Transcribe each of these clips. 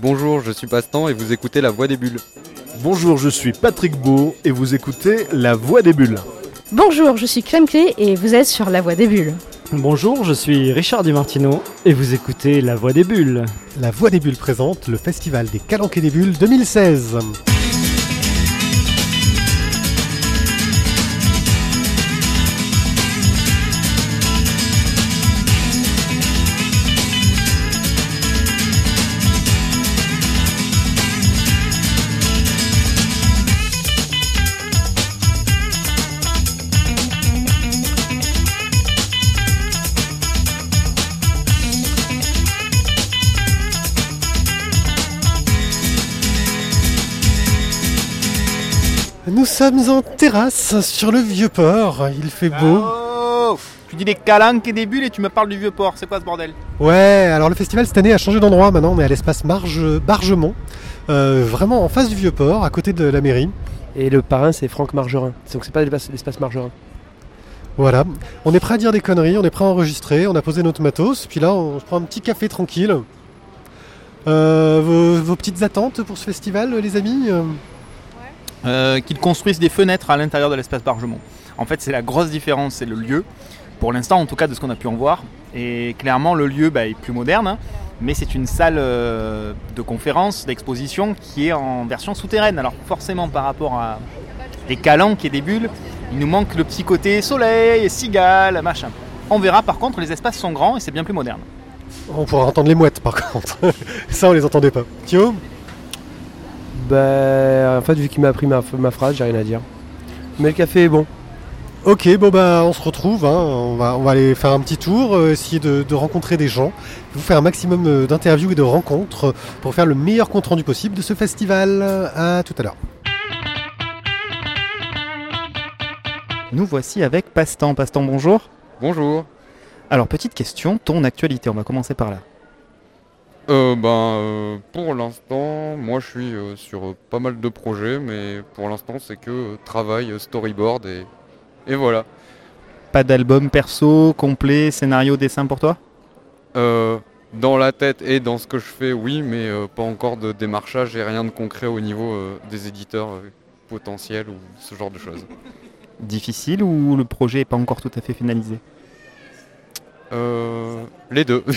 Bonjour, je suis Pastan et vous écoutez La Voix des Bulles. Bonjour, je suis Patrick Beau et vous écoutez La Voix des Bulles. Bonjour, je suis Clem Clé et vous êtes sur La Voix des Bulles. Bonjour, je suis Richard Di Martino et vous écoutez La Voix des Bulles. La Voix des Bulles présente le Festival des Calanques des Bulles 2016. Sommes en terrasse sur le vieux port, il fait beau. Oh tu dis des calanques et des bulles et tu me parles du vieux port, c'est quoi ce bordel? Ouais, alors le festival cette année a changé d'endroit, maintenant on est à l'espace Marge, Bargemont, euh, vraiment en face du vieux port, à côté de la mairie. Et le parrain c'est Franck Margerin, donc c'est pas l'espace l'espace Margerin. Voilà, on est prêt à dire des conneries, on est prêt à enregistrer, on a posé notre matos, puis là on se prend un petit café tranquille. Euh, vos, vos petites attentes pour ce festival, les amis? Euh, Qu'ils construisent des fenêtres à l'intérieur de l'espace Bargemont. En fait, c'est la grosse différence, c'est le lieu. Pour l'instant, en tout cas, de ce qu'on a pu en voir. Et clairement, le lieu bah, est plus moderne, hein, mais c'est une salle euh, de conférence, d'exposition qui est en version souterraine. Alors forcément, par rapport à des calanques et des bulles, il nous manque le petit côté soleil, cigale, machin. On verra par contre, les espaces sont grands et c'est bien plus moderne. On pourra entendre les mouettes par contre. Ça on les entendait pas. Thio Bah en fait vu qu'il m'a appris ma, ma phrase, j'ai rien à dire. Mais le café est bon. Ok, bon bah on se retrouve, hein. on, va, on va aller faire un petit tour, euh, essayer de, de rencontrer des gens, vous faire un maximum euh, d'interviews et de rencontres euh, pour faire le meilleur compte rendu possible de ce festival. À tout à l'heure. Nous voici avec Pastan. Pastan, bonjour. Bonjour. Alors, petite question, ton actualité, on va commencer par là. Euh, ben, euh, pour l'instant, moi je suis euh, sur euh, pas mal de projets, mais pour l'instant c'est que travail, storyboard et, et voilà. Pas d'album perso, complet, scénario, dessin pour toi? Euh, dans la tête et dans ce que je fais, oui, mais pas encore de démarchage et rien de concret au niveau des éditeurs potentiels ou ce genre de choses. Difficile ou le projet n'est pas encore tout à fait finalisé? Euh, les deux.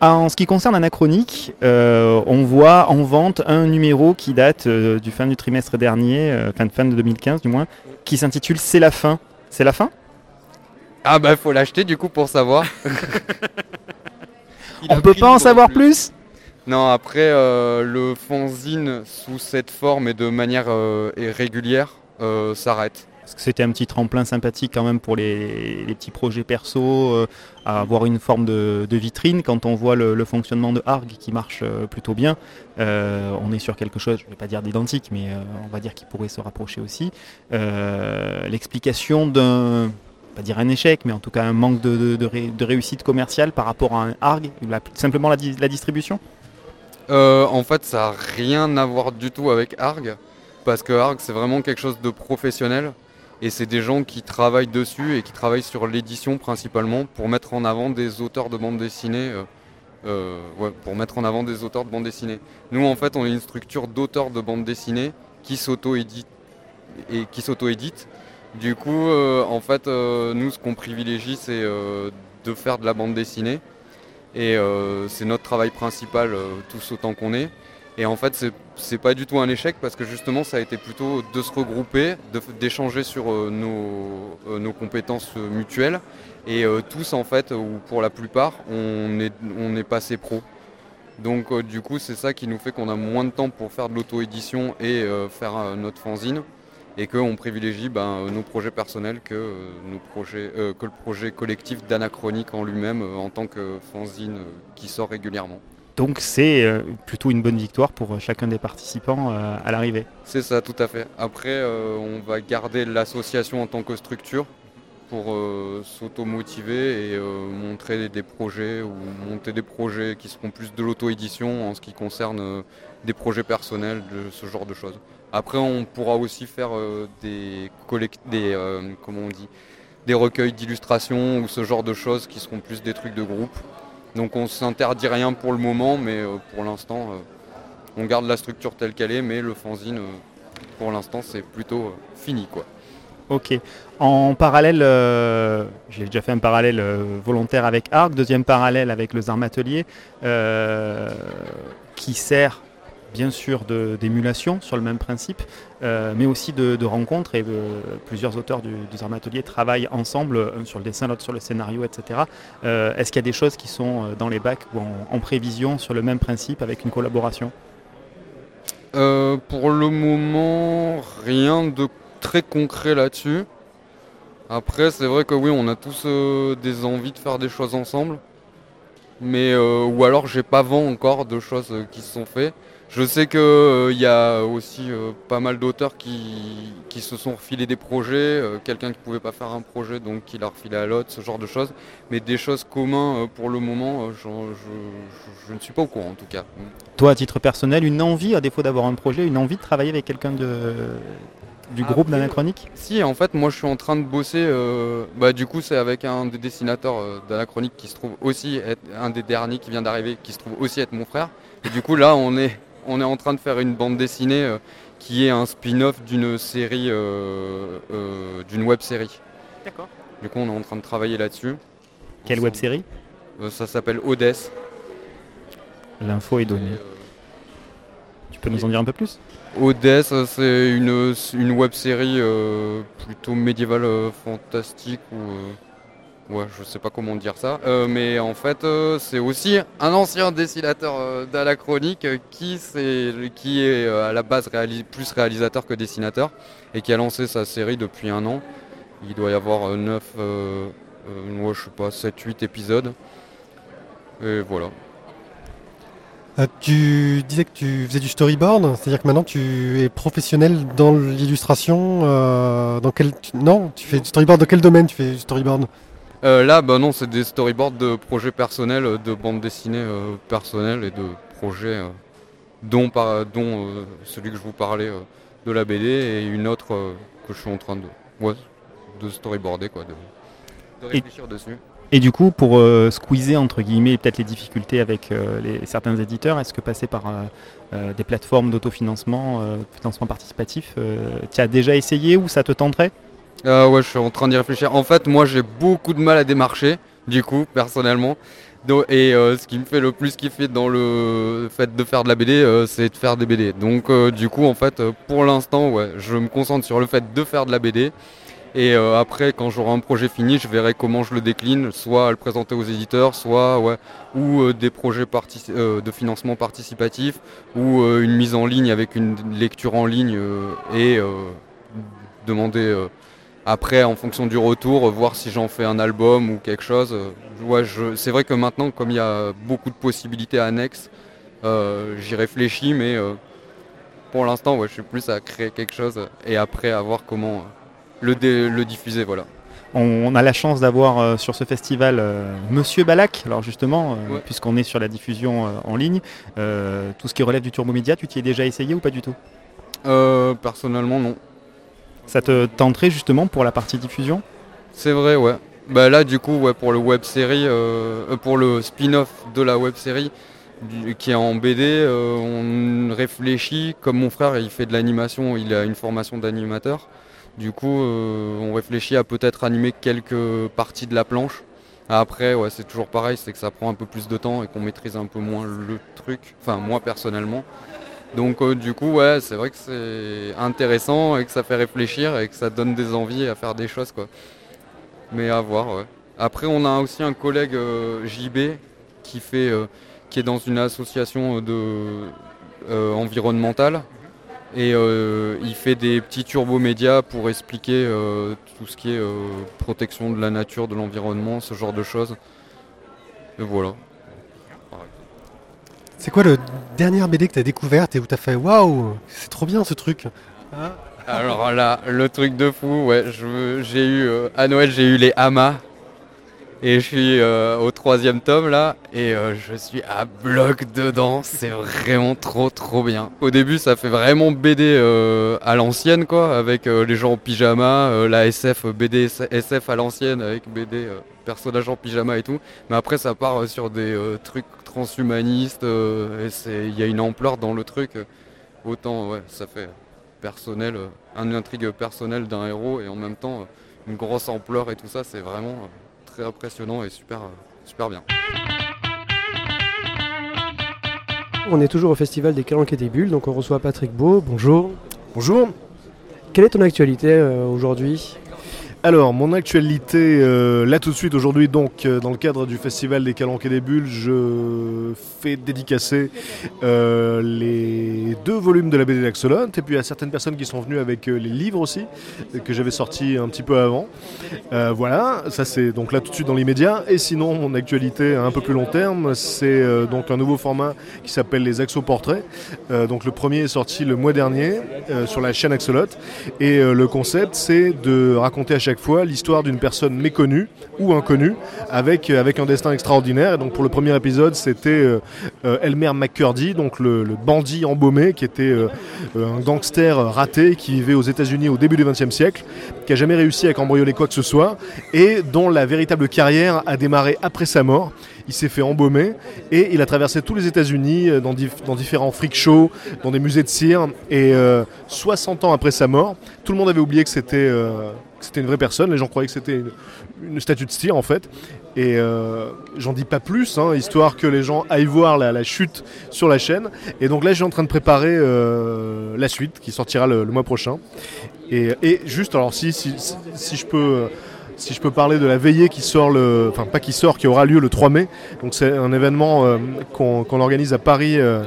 Ah, En ce qui concerne Anachronique, euh, on voit en vente un numéro qui date euh, du fin du trimestre dernier, euh, fin, fin de 2015 du moins, qui s'intitule C'est la fin. C'est la fin? Ah bah faut l'acheter du coup pour savoir. On peut pas en savoir gros plus Non, après, euh, le fanzine sous cette forme et de manière euh, et régulière euh, s'arrête. Parce que c'était un petit tremplin sympathique quand même pour les, petits projets perso, euh, avoir une forme de, vitrine. Quand on voit le, fonctionnement de Arg qui marche euh, plutôt bien, euh, on est sur quelque chose, je ne vais pas dire d'identique, mais on va dire qui pourrait se rapprocher aussi. L'explication d'un, pas dire un échec, mais en tout cas un manque de, de- de ré- de réussite commerciale par rapport à un Arg, simplement la, la distribution en fait, ça n'a rien à voir du tout avec Arg, parce que Arg, c'est vraiment quelque chose de professionnel. Et c'est des gens qui travaillent dessus et qui travaillent sur l'édition principalement pour mettre en avant des auteurs de bande dessinée. euh, euh, pour mettre en avant des auteurs de bande dessinée. Nous, en fait, on est une structure d'auteurs de bande dessinée qui s'auto-édite. Du coup, euh, en fait, nous, ce qu'on privilégie, c'est de faire de la bande dessinée. Et c'est notre travail principal, tous autant qu'on est. Et en fait, c'est- pas du tout un échec parce que justement, ça a été plutôt de se regrouper, d'échanger sur euh, nos, euh, nos compétences euh, mutuelles. Et tous, en fait, ou pour la plupart, on est, on est passé pro. Donc, du coup, c'est ça qui nous fait qu'on a moins de temps pour faire de l'auto-édition et faire notre fanzine. Et qu'on privilégie ben, nos projets personnels que, que le projet collectif d'Anachronique en lui-même en tant que fanzine qui sort régulièrement. Donc c'est euh, plutôt une bonne victoire pour euh, chacun des participants euh, à l'arrivée. C'est ça, tout à fait. Après, on va garder l'association en tant que structure pour s'auto-motiver et montrer des projets ou monter des projets qui seront plus de l'auto-édition en ce qui concerne des projets personnels, de ce genre de choses. Après, on pourra aussi faire des, des, comment on dit, des recueils d'illustrations ou ce genre de choses qui seront plus des trucs de groupe. Donc on s'interdit rien pour le moment, mais euh, pour l'instant, euh, on garde la structure telle qu'elle est, mais le fanzine, euh, pour l'instant, c'est plutôt fini. quoi. Ok. En parallèle, j'ai déjà fait un parallèle volontaire avec Arc, deuxième parallèle avec le Zarm Atelier, euh, qui sert bien sûr d'émulation sur le même principe, euh, mais aussi de, rencontres. Et euh, plusieurs auteurs du, du Atelier travaillent ensemble, un sur le dessin, l'autre sur le scénario, etc. Euh, Est-ce qu'il y a des choses qui sont dans les bacs ou en, prévision sur le même principe avec une collaboration? Pour le moment, rien de très concret là-dessus. Après, c'est vrai que oui, on a tous des envies de faire des choses ensemble. Mais ou alors j'ai pas vent encore de choses qui se sont faites. Je sais qu'il y a aussi euh, pas mal d'auteurs qui, qui se sont refilés des projets, euh, quelqu'un qui pouvait pas faire un projet donc qui l'a refilé à l'autre, ce genre de choses. Mais des choses communes euh, pour le moment, euh, je, je- je ne suis pas au courant en tout cas. Toi, à titre personnel, une envie, à défaut d'avoir un projet, une envie de travailler avec quelqu'un de, du groupe Après, d'Anachronique? Si, en fait, moi je suis en train de bosser. euh, bah, du coup, c'est avec un des dessinateurs euh, d'Anachronique qui se trouve aussi être un des derniers qui vient d'arriver, qui se trouve aussi être mon frère. Et du coup, là, on est, on est en train de faire une bande dessinée euh, qui est un spin-off d'une série, euh, euh, d'une web série. D'accord. Du coup, on est en train de travailler là-dessus. Quelle web série? Euh, Ça s'appelle Odess. L'info est Et, donnée. euh, Tu peux nous en dire un peu plus? Odess, c'est une, une web série euh, plutôt médiévale euh, fantastique ou. Ouais, je sais pas comment dire ça. Euh, mais en fait, euh, c'est aussi un ancien dessinateur euh, d'Anachronique euh, qui, s'est- qui est à la base plus réalisateur que dessinateur et qui a lancé sa série depuis un an. Il doit y avoir 9, euh, ouais, je sais pas, 7-8 épisodes. Et voilà. Tu disais que tu faisais du storyboard, c'est-à-dire que maintenant tu es professionnel dans l'illustration. dans quel non, tu fais du storyboard dans quel domaine Tu fais du storyboard? Euh, là, bah non, c'est des storyboards de projets personnels, euh, de bandes dessinées euh, personnelles et de projets euh, dont, par, dont celui que je vous parlais de la BD et une autre que je suis en train de, ouais, de storyboarder, quoi, de, de Et- réfléchir dessus. Et du coup, pour squeezer entre guillemets peut-être les difficultés avec les, certains éditeurs, est-ce que passer par des plateformes d'autofinancement, financement participatif, tu as déjà essayé ou ça te tenterait? Ah ouais, je suis en train d'y réfléchir. En fait, moi, j'ai beaucoup de mal à démarcher, du coup, personnellement. Et euh, ce qui me fait le plus kiffer dans le fait de faire de la BD, euh, c'est de faire des BD. Donc, euh, du coup, en fait, pour l'instant, ouais, je me concentre sur le fait de faire de la BD. Et après, quand j'aurai un projet fini, je verrai comment je le décline, soit à le présenter aux éditeurs, soit ouais, ou des projets de financement participatif, ou une mise en ligne avec une lecture en ligne et demander après, en fonction du retour, voir si j'en fais un album ou quelque chose. Ouais, c'est vrai que maintenant, comme il y a beaucoup de possibilités annexes, euh, j'y réfléchis, mais euh, pour l'instant, ouais, je suis plus à créer quelque chose et après à voir comment euh, le, diffuser. Voilà. on, a la chance d'avoir euh, sur ce festival euh, Monsieur Balak, alors justement, euh, Ouais. puisqu'on est sur la diffusion en ligne, tout ce qui relève du turbo média, tu t'y es déjà essayé ou pas du tout? Euh, personnellement, non. Ça te tenterait justement pour la partie diffusion? C'est vrai, ouais. Bah là, du coup, euh, euh, pour le spin-off de la web série qui est en BD, euh, on réfléchit. Comme mon frère, il fait de l'animation, il a une formation d'animateur. Du coup, on réfléchit à peut-être animer quelques parties de la planche. Après, ouais, c'est toujours pareil, c'est que ça prend un peu plus de temps et qu'on maîtrise un peu moins le truc. Enfin, moi personnellement. Donc, euh, du coup, ouais, c'est vrai que c'est intéressant et que ça fait réfléchir et que ça donne des envies à faire des choses, quoi. Mais à voir, ouais. Après, on a aussi un collègue euh, JB qui fait, euh, qui est dans une association de environnementale et il fait des petits turbomédias pour expliquer tout ce qui est protection de la nature, de l'environnement, ce genre de choses. Et voilà. C'est quoi le dernière BD que tu as découverte et où tu as fait waouh, c'est trop bien ce truc Alors là, le truc de fou, ouais, j'ai eu euh, à Noël, j'ai eu les hamas. Et je suis euh, au troisième tome là, et euh, je suis à bloc dedans. C'est vraiment trop trop bien. Au début, ça fait vraiment BD à l'ancienne quoi, avec les gens en pyjama, la SF, BD SF à l'ancienne avec BD personnages en pyjama et tout. Mais après, ça part sur des trucs transhumanistes. euh, et c'est, il y a une ampleur dans le truc. autant, ouais, ça fait personnel, euh, une intrigue personnelle d'un héros et en même temps euh, une grosse ampleur et tout ça. C'est vraiment très impressionnant et super, super bien. On est toujours au festival des Calanques et des Bulles, donc on reçoit Patrick Beau. Bonjour. Bonjour. Quelle est ton actualité euh, aujourd'hui? Alors, mon actualité, euh, là tout de suite, aujourd'hui, donc, euh, dans le cadre du Festival des Calanques et des Bulles, je fais dédicacer euh, les deux volumes de la BD d'Axolot, et puis à certaines personnes qui sont venues avec les livres aussi, que j'avais sortis un petit peu avant. Voilà, ça c'est donc là tout de suite dans l'immédiat. Et sinon, mon actualité à un peu plus long terme, c'est donc un nouveau format qui s'appelle les Axo Portraits. Donc le premier est sorti le mois dernier sur la chaîne Axolot. Et le concept, c'est de raconter à chaque fois l'histoire d'une personne méconnue ou inconnue avec, euh, avec un destin extraordinaire. Et donc pour le premier épisode, c'était euh, euh, Elmer McCurdy, donc le, bandit embaumé qui était un gangster raté qui vivait aux États-Unis au début du XXe siècle, qui a jamais réussi à cambrioler quoi que ce soit et dont la véritable carrière a démarré après sa mort. Il s'est fait embaumer et il a traversé tous les États-Unis dans, dans différents freak shows, dans des musées de cire. Et euh, 60 ans après sa mort, tout le monde avait oublié que c'était c'était une vraie personne. Les gens croyaient que c'était une, statue de cire en fait. Et euh, j'en dis pas plus, hein, histoire que les gens aillent voir la, chute sur la chaîne. Et donc là, je suis en train de préparer euh, la suite qui sortira le, mois prochain. Et, juste, alors si, si, si, si je peux. Euh, si je peux parler de la veillée qui sort le, enfin pas qui sort, qui aura lieu le 3 mai. Donc c'est un événement euh, qu'on organise à Paris euh,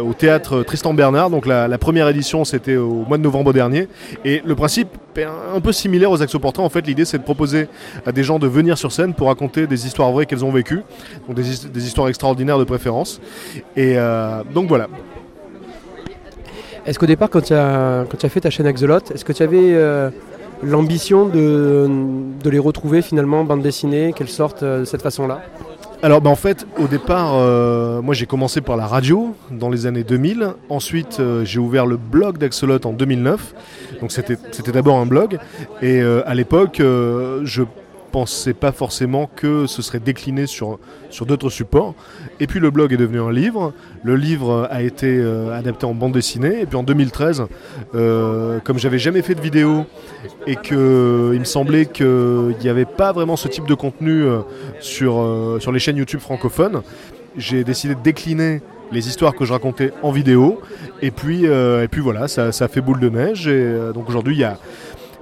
au théâtre Tristan Bernard. Donc la, première édition c'était au mois de novembre dernier. Et le principe est un, peu similaire aux axoportraits. En fait, l'idée c'est de proposer à des gens de venir sur scène pour raconter des histoires vraies qu'elles ont vécues, donc des, his- des histoires extraordinaires de préférence. Et euh, donc voilà. Est-ce qu'au départ, quand tu as, as fait ta chaîne Axolot, est-ce que tu avais euh, l'ambition de, de les retrouver finalement, bande dessinée, qu'elles sortent euh, de cette façon-là Alors bah, en fait au départ euh, moi j'ai commencé par la radio dans les années 2000 ensuite euh, j'ai ouvert le blog d'Axolot en 2009 donc c'était d'abord un blog. Et à l'époque je pensais pas forcément que ce serait décliné sur, sur d'autres supports et puis le blog est devenu un livre le livre a été euh, adapté en bande dessinée et puis en 2013 euh, comme j'avais jamais fait de vidéo et que il me semblait qu'il n'y avait pas vraiment ce type de contenu euh, sur, euh, sur les chaînes YouTube francophones. J'ai décidé de décliner les histoires que je racontais en vidéo. Et puis, et puis voilà, ça, ça fait boule de neige. Et donc aujourd'hui, il y a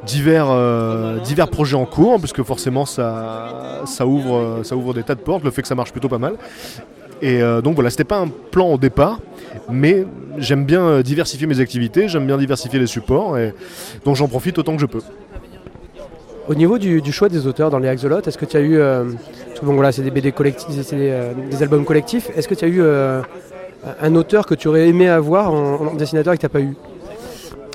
divers, euh, divers projets en cours, puisque forcément, ça, ça, ouvre, euh, ça ouvre des tas de portes, le fait que ça marche plutôt pas mal. Et euh, donc voilà, c'était pas un plan au départ, mais j'aime bien diversifier mes activités, j'aime bien diversifier les supports, et donc j'en profite autant que je peux. Au niveau du, du choix des auteurs dans les Axolot, est-ce que tu as eu. euh, parce que bon, voilà, c'est des BD collectifs, c'est des, des albums collectifs. Est-ce que tu as eu un auteur que tu aurais aimé avoir en, en dessinateur et que tu n'as pas eu?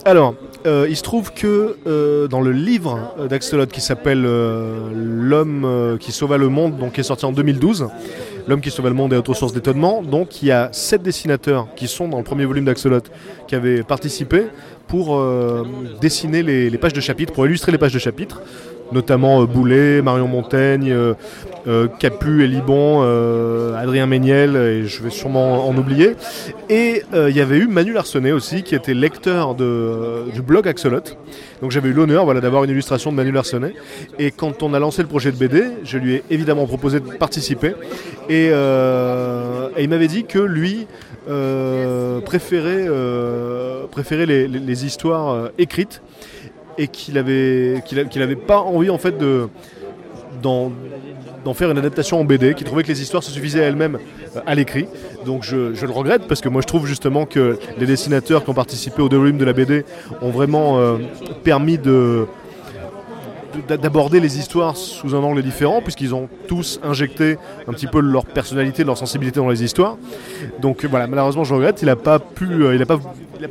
Alors, euh, il se trouve que euh, dans le livre d'Axolot qui s'appelle euh, L'homme qui sauva le monde, donc qui est sorti en 2012, L'homme qui sauva le monde et autres sources d'étonnement, donc il y a sept dessinateurs qui sont dans le premier volume d'Axolot qui avaient participé pour dessiner les, les pages de chapitres, pour illustrer les pages de chapitres, notamment euh, Boulet, Marion Montaigne, euh, euh, Capu et Libon, euh, Adrien Méniel, et je vais sûrement en oublier. Et il y avait eu Manu Larsenet aussi, qui était lecteur de, du blog Axolot. Donc j'avais eu l'honneur voilà, d'avoir une illustration de Manu Larsenet. Et quand on a lancé le projet de BD, je lui ai évidemment proposé de participer. Et, euh, et il m'avait dit que lui euh, préférait, euh, préférait les, les- histoires écrites et qu'il avait, qu'il avait pas envie en fait de d'en faire une adaptation en BD, qu'il trouvait que les histoires se suffisaient à elles-mêmes euh, à l'écrit. Donc je, le regrette parce que moi je trouve justement que les dessinateurs qui ont participé au volumes de la BD ont vraiment euh, permis de de- d'aborder les histoires sous un angle différent puisqu'ils ont tous injecté un petit peu leur personnalité, leur sensibilité dans les histoires. Donc voilà, malheureusement je regrette, il n'a pas euh, pas,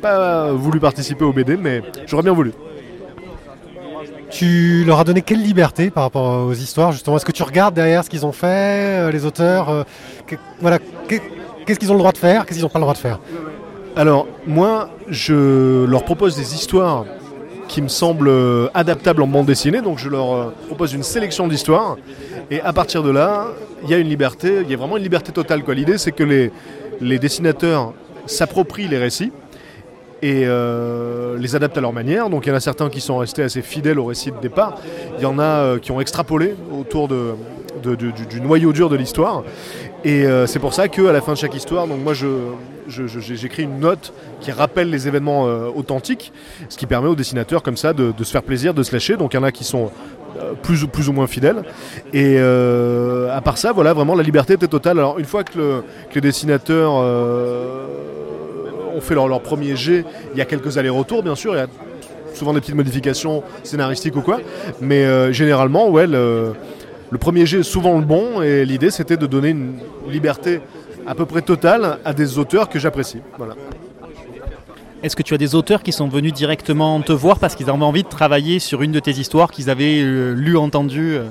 pas voulu participer au BD, mais j'aurais bien voulu. Tu leur as donné quelle liberté par rapport aux histoires justement? Est-ce que tu regardes derrière ce qu'ils ont fait, euh, les auteurs euh, Voilà, que- qu'est-ce qu'ils ont le droit de faire, qu'est-ce qu'ils n'ont pas le droit de faire? Alors, moi, je leur propose des histoires qui me semblent euh, adaptables en bande dessinée, donc je leur propose une sélection d'histoires, et à partir de là, il y a une liberté, il y a vraiment une liberté totale. L'idée, c'est que les, les dessinateurs s'approprient les récits et euh, les adaptent à leur manière. Donc il y en a certains qui sont restés assez fidèles au récit de départ, il y en a euh, qui ont extrapolé autour de, du, du noyau dur de l'histoire. Et euh, c'est pour ça qu'à la fin de chaque histoire, donc moi je, je- j'écris une note qui rappelle les événements euh, authentiques, ce qui permet aux dessinateurs comme ça de, de se faire plaisir, de se lâcher. Donc il y en a qui sont euh, plus, ou- plus ou moins fidèles. Et euh, à part ça, voilà, vraiment la liberté était totale. Alors une fois que, le- que les dessinateurs euh, ont fait leur, leur premier jet, il y a quelques allers-retours bien sûr, il y a souvent des petites modifications scénaristiques ou quoi. Mais euh, généralement, ouais, le, premier jet est souvent le bon et l'idée c'était de donner une liberté à peu près totale à des auteurs que j'apprécie. Voilà. Est-ce que tu as des auteurs qui sont venus directement te voir parce qu'ils avaient envie de travailler sur une de tes histoires qu'ils avaient euh, lues, entendues euh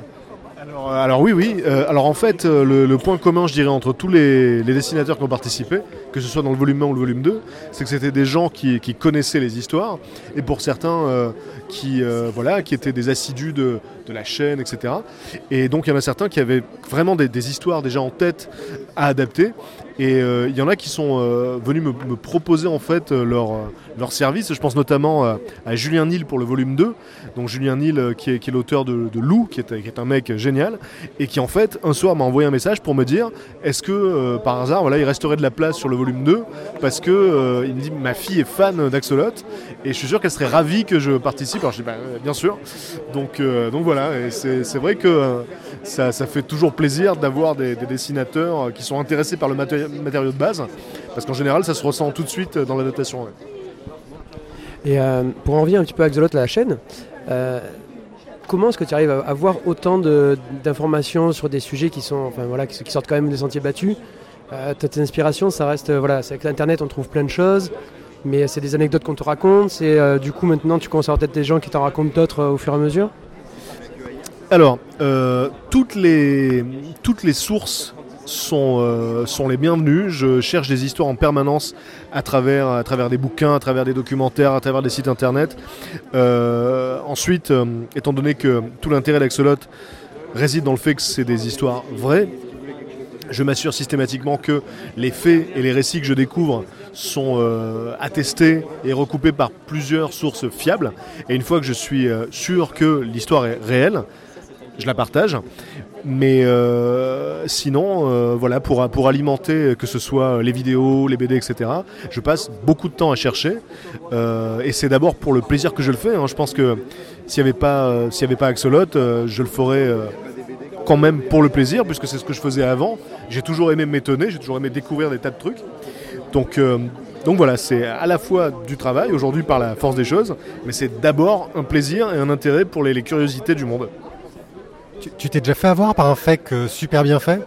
Alors, euh, alors oui, oui. Euh, alors en fait, euh, le, point commun, je dirais, entre tous les, dessinateurs qui ont participé, que ce soit dans le volume 1 ou le volume 2, c'est que c'était des gens qui, connaissaient les histoires, et pour certains, qui, voilà, qui étaient des assidus de, la chaîne, etc. Et donc il y en a certains qui avaient vraiment des histoires déjà en tête à adapter. Et euh, il y en a qui sont euh, venus me, proposer en fait euh, leur, euh, service. Je pense notamment euh, à Julien Nil pour le volume 2. Donc Julien Nil euh, qui est, l'auteur de, Lou, qui est, un mec génial, et qui en fait un soir m'a envoyé un message pour me dire est-ce que euh, par hasard voilà, il resterait de la place sur le volume 2 parce que euh, il me dit ma fille est fan d'Axolot et je suis sûr qu'elle serait ravie que je participe. Alors je dis bah, euh, bien sûr. Donc, euh, donc voilà, c'est vrai que euh, ça, ça fait toujours plaisir d'avoir des, des dessinateurs euh, qui sont intéressés par le matéri- matériau de base, parce qu'en général, ça se ressent tout de suite dans l'adaptation. ouais. Et euh, pour en revenir un petit peu à Axolot, la chaîne, euh, comment est-ce que tu arrives à avoir autant de- d'informations sur des sujets qui, sont, enfin, voilà, qui, qui sortent quand même des sentiers battus? Euh, Tes inspirations, ça reste. euh, voilà, c'est avec Internet, on trouve plein de choses, mais c'est des anecdotes qu'on te raconte. C'est euh, du coup maintenant, tu commences à avoir peut-être des gens qui t'en racontent d'autres euh, au fur et à mesure? Alors, euh, toutes, les, toutes les sources sont, euh, sont les bienvenues. Je cherche des histoires en permanence à travers, à travers des bouquins, à travers des documentaires, à travers des sites internet. Euh, ensuite, euh, étant donné que tout l'intérêt d'Axolot réside dans le fait que c'est des histoires vraies, je m'assure systématiquement que les faits et les récits que je découvre sont attestés et recoupés par plusieurs sources fiables. Et une fois que je suis sûr que l'histoire est réelle, je la partage. Mais euh, sinon, euh, voilà, pour, pour alimenter que ce soit les vidéos, les BD, etc., je passe beaucoup de temps à chercher. Euh, et c'est d'abord pour le plaisir que je le fais. hein. Je pense que s'il n'y avait pas, s'il avait pas Axolot, je le ferais quand même pour le plaisir, puisque c'est ce que je faisais avant. J'ai toujours aimé m'étonner, j'ai toujours aimé découvrir des tas de trucs. Donc, donc voilà, c'est à la fois du travail, aujourd'hui par la force des choses, mais c'est d'abord un plaisir et un intérêt pour les curiosités du monde. Tu t'es déjà fait avoir par un fake euh, super bien fait?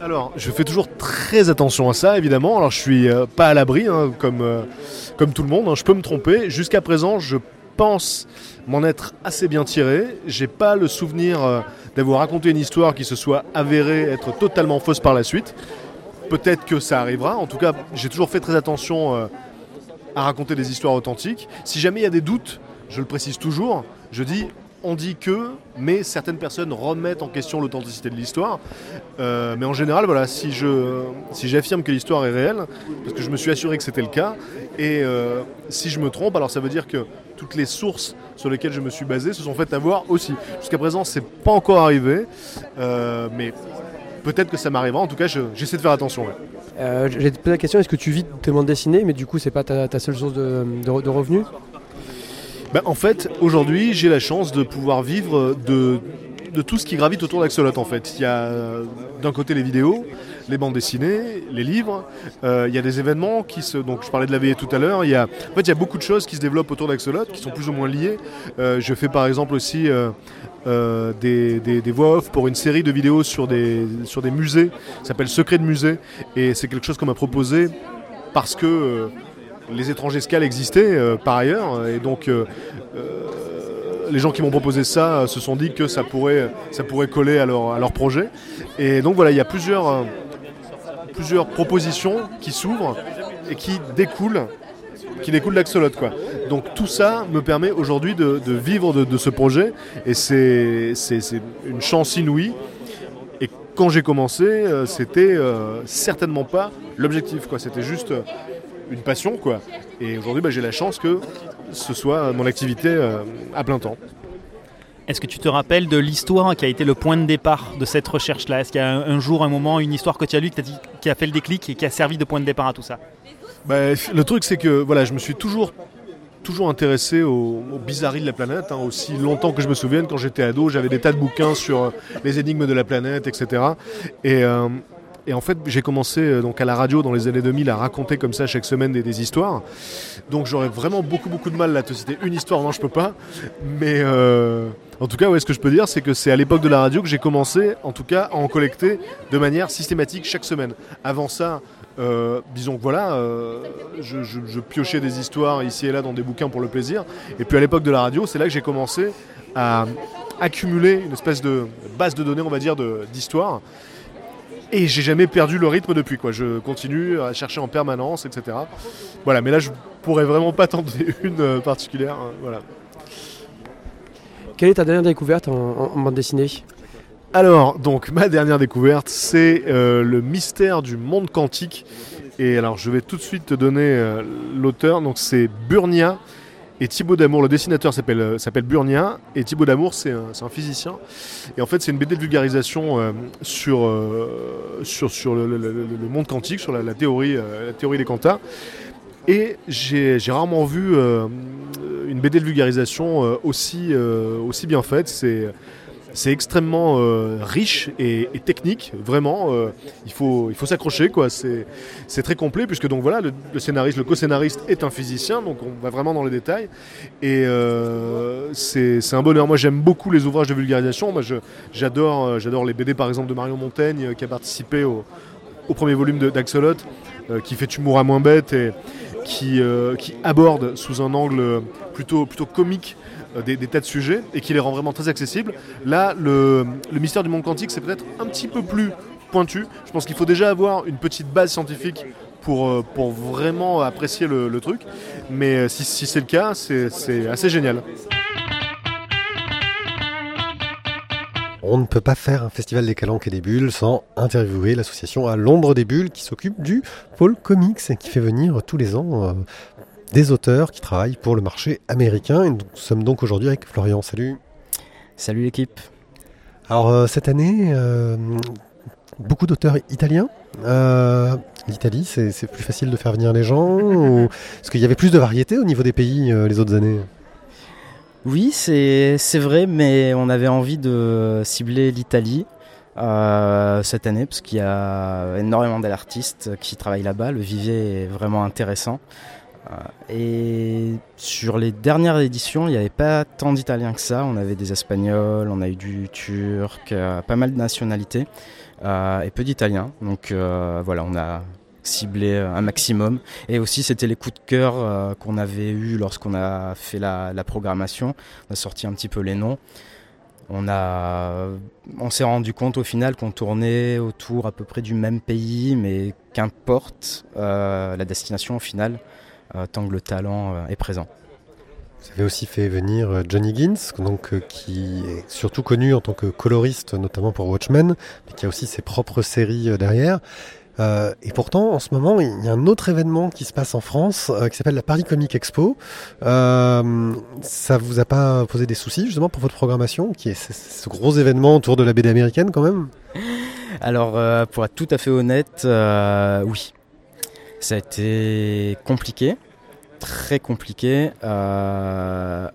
Alors, je fais toujours très attention à ça, évidemment. Alors, je suis euh, pas à l'abri, hein, comme, euh, comme tout le monde. hein. Je peux me tromper. Jusqu'à présent, je pense m'en être assez bien tiré. J'ai pas le souvenir d'avoir raconté une histoire qui se soit avérée être totalement fausse par la suite. Peut-être que ça arrivera. En tout cas, j'ai toujours fait très attention à raconter des histoires authentiques. Si jamais il y a des doutes, je le précise toujours. Je dis on dit que, mais certaines personnes remettent en question l'authenticité de l'histoire. Euh, mais en général, voilà, si je si j'affirme que l'histoire est réelle, parce que je me suis assuré que c'était le cas, et euh, si je me trompe, alors ça veut dire que toutes les sources sur lesquelles je me suis basé se sont faites avoir aussi. Jusqu'à présent, c'est pas encore arrivé, euh, mais peut-être que ça m'arrivera. En tout cas, je- j'essaie de faire attention. J'ai posé la question est-ce que tu vis tes bandes dessinées, mais du coup, c'est pas ta, seule source de revenus? Ben, en fait, aujourd'hui, j'ai la chance de pouvoir vivre de, de tout ce qui gravite autour d'Axolot. En fait, il y a euh, d'un côté les vidéos, les bandes dessinées, les livres. euh, il y a des événements qui se. Donc, je parlais de la veillée tout à l'heure. Il y a, en fait, il y a beaucoup de choses qui se développent autour d'Axolot, qui sont plus ou moins liées. Euh, je fais par exemple aussi. euh, euh, des, des- des voix off pour une série de vidéos sur des, sur des musées, ça s'appelle Secret de musée, et c'est quelque chose qu'on m'a proposé parce que euh, les étrangers scales existaient euh, par ailleurs, et donc euh, euh, les gens qui m'ont proposé ça se sont dit que ça pourrait, coller à leur, projet. Et donc voilà, il y a plusieurs, propositions qui s'ouvrent et qui découlent qui découlent d'Axolot. Donc tout ça me permet aujourd'hui de, vivre de, ce projet et c'est une chance inouïe. Et quand j'ai commencé, c'était certainement pas l'objectif. C'était juste une passion quoi. Et aujourd'hui, bah, j'ai la chance que ce soit mon activité euh, à plein temps. Est-ce que tu te rappelles de l'histoire qui a été le point de départ de cette recherche-là? Est-ce qu'il y a un, jour, un moment, une histoire que tu as lue qui, a fait le déclic et qui a servi de point de départ à tout ça? Bah, le truc, c'est que voilà, je me suis toujours, toujours intéressé aux, aux bizarreries de la planète. hein, aussi longtemps que je me souvienne, quand j'étais ado, j'avais des tas de bouquins sur euh, les énigmes de la planète, etc. Et, euh, et en fait, j'ai commencé euh, donc à la radio dans les années 2000 à raconter comme ça chaque semaine des, histoires. Donc j'aurais vraiment beaucoup, beaucoup de mal là, à te citer une histoire. Non, je peux pas. Mais euh, en tout cas, ouais, ce que je peux dire, c'est que c'est à l'époque de la radio que j'ai commencé, en tout cas, à en collecter de manière systématique chaque semaine. Avant ça, euh, disons que voilà, je, piochais des histoires ici et là dans des bouquins pour le plaisir. Et puis à l'époque de la radio, c'est là que j'ai commencé à accumuler une espèce de base de données, on va dire, d'histoires. Et j'ai jamais perdu le rythme depuis. Quoi. Je continue à chercher en permanence, etc. Voilà, mais là, je pourrais vraiment pas tenter une euh, particulière. hein, voilà. Quelle est ta dernière découverte en, en- en bande dessinée? Alors, donc, ma dernière découverte, c'est euh, le mystère du monde quantique. Et alors, je vais tout de suite te donner euh, l'auteur. Donc, c'est Burnia et Thibaut Damour. Le dessinateur s'appelle euh, s'appelle Burnia et Thibaut Damour, c'est un, un physicien. Et en fait, c'est une BD de vulgarisation euh, sur, euh, sur, sur le, le- monde quantique, sur la, théorie, la théorie des quantas. Et j'ai rarement vu une BD de vulgarisation aussi, aussi bien faite. C'est c'est extrêmement euh, riche et, technique, vraiment. euh, il faut, il faut s'accrocher, quoi. C'est, très complet puisque donc voilà, le, scénariste, le co-scénariste est un physicien, donc on va vraiment dans les détails. Et euh, c'est, un bonheur. Moi, j'aime beaucoup les ouvrages de vulgarisation. Moi, j'adore, les BD, par exemple, de Marion Montaigne, qui a participé au, premier volume d'Axolot, qui fait Tu mourras moins bête et qui, qui aborde sous un angle plutôt, plutôt comique des, des tas de sujets et qui les rend vraiment très accessibles. Là, le, mystère du monde quantique, c'est peut-être un petit peu plus pointu. Je pense qu'il faut déjà avoir une petite base scientifique pour, euh, pour vraiment apprécier le, truc. Mais euh, si, c'est le cas, c'est assez génial. On ne peut pas faire un festival des calanques et des bulles sans interviewer l'association à l'ombre des bulles qui s'occupe du pôle comics et qui fait venir tous les ans euh, des auteurs qui travaillent pour le marché américain. Et nous sommes donc aujourd'hui avec Florian. Salut. Salut l'équipe. Alors euh, cette année, euh, beaucoup d'auteurs italiens. Euh, L'Italie, c'est plus facile de faire venir les gens ou... Est-ce qu'il y avait plus de variété au niveau des pays les autres années? Oui, c'est c'est vrai, mais on avait envie de cibler l'Italie euh, cette année parce qu'il y a énormément d'artistes qui travaillent là-bas. Le vivier est vraiment intéressant. Euh, et sur les dernières éditions, il n'y avait pas tant d'Italiens que ça. On avait des Espagnols, on a eu du Turc, euh, pas mal de nationalités euh, et peu d'Italiens. Donc voilà, on a ciblé un maximum. Et aussi, c'était les coups de cœur qu'on avait eu lorsqu'on a fait la, programmation. On a sorti un petit peu les noms. On, on s'est rendu compte au final qu'on tournait autour à peu près du même pays, mais qu'importe la destination au final, tant que le talent euh, est présent. Vous avez aussi fait venir euh, Johnny Gins, donc, euh, qui est surtout connu en tant que coloriste, notamment pour Watchmen, mais qui a aussi ses propres séries euh, derrière. Euh, et pourtant, en ce moment, il y a un autre événement qui se passe en France euh, qui s'appelle la Paris Comic Expo. Euh, ça vous a pas posé des soucis justement pour votre programmation, qui est ce, ce gros événement autour de la BD américaine quand même? Alors, euh, pour être tout à fait honnête, euh, oui. Ça a été compliqué, très compliqué. Euh,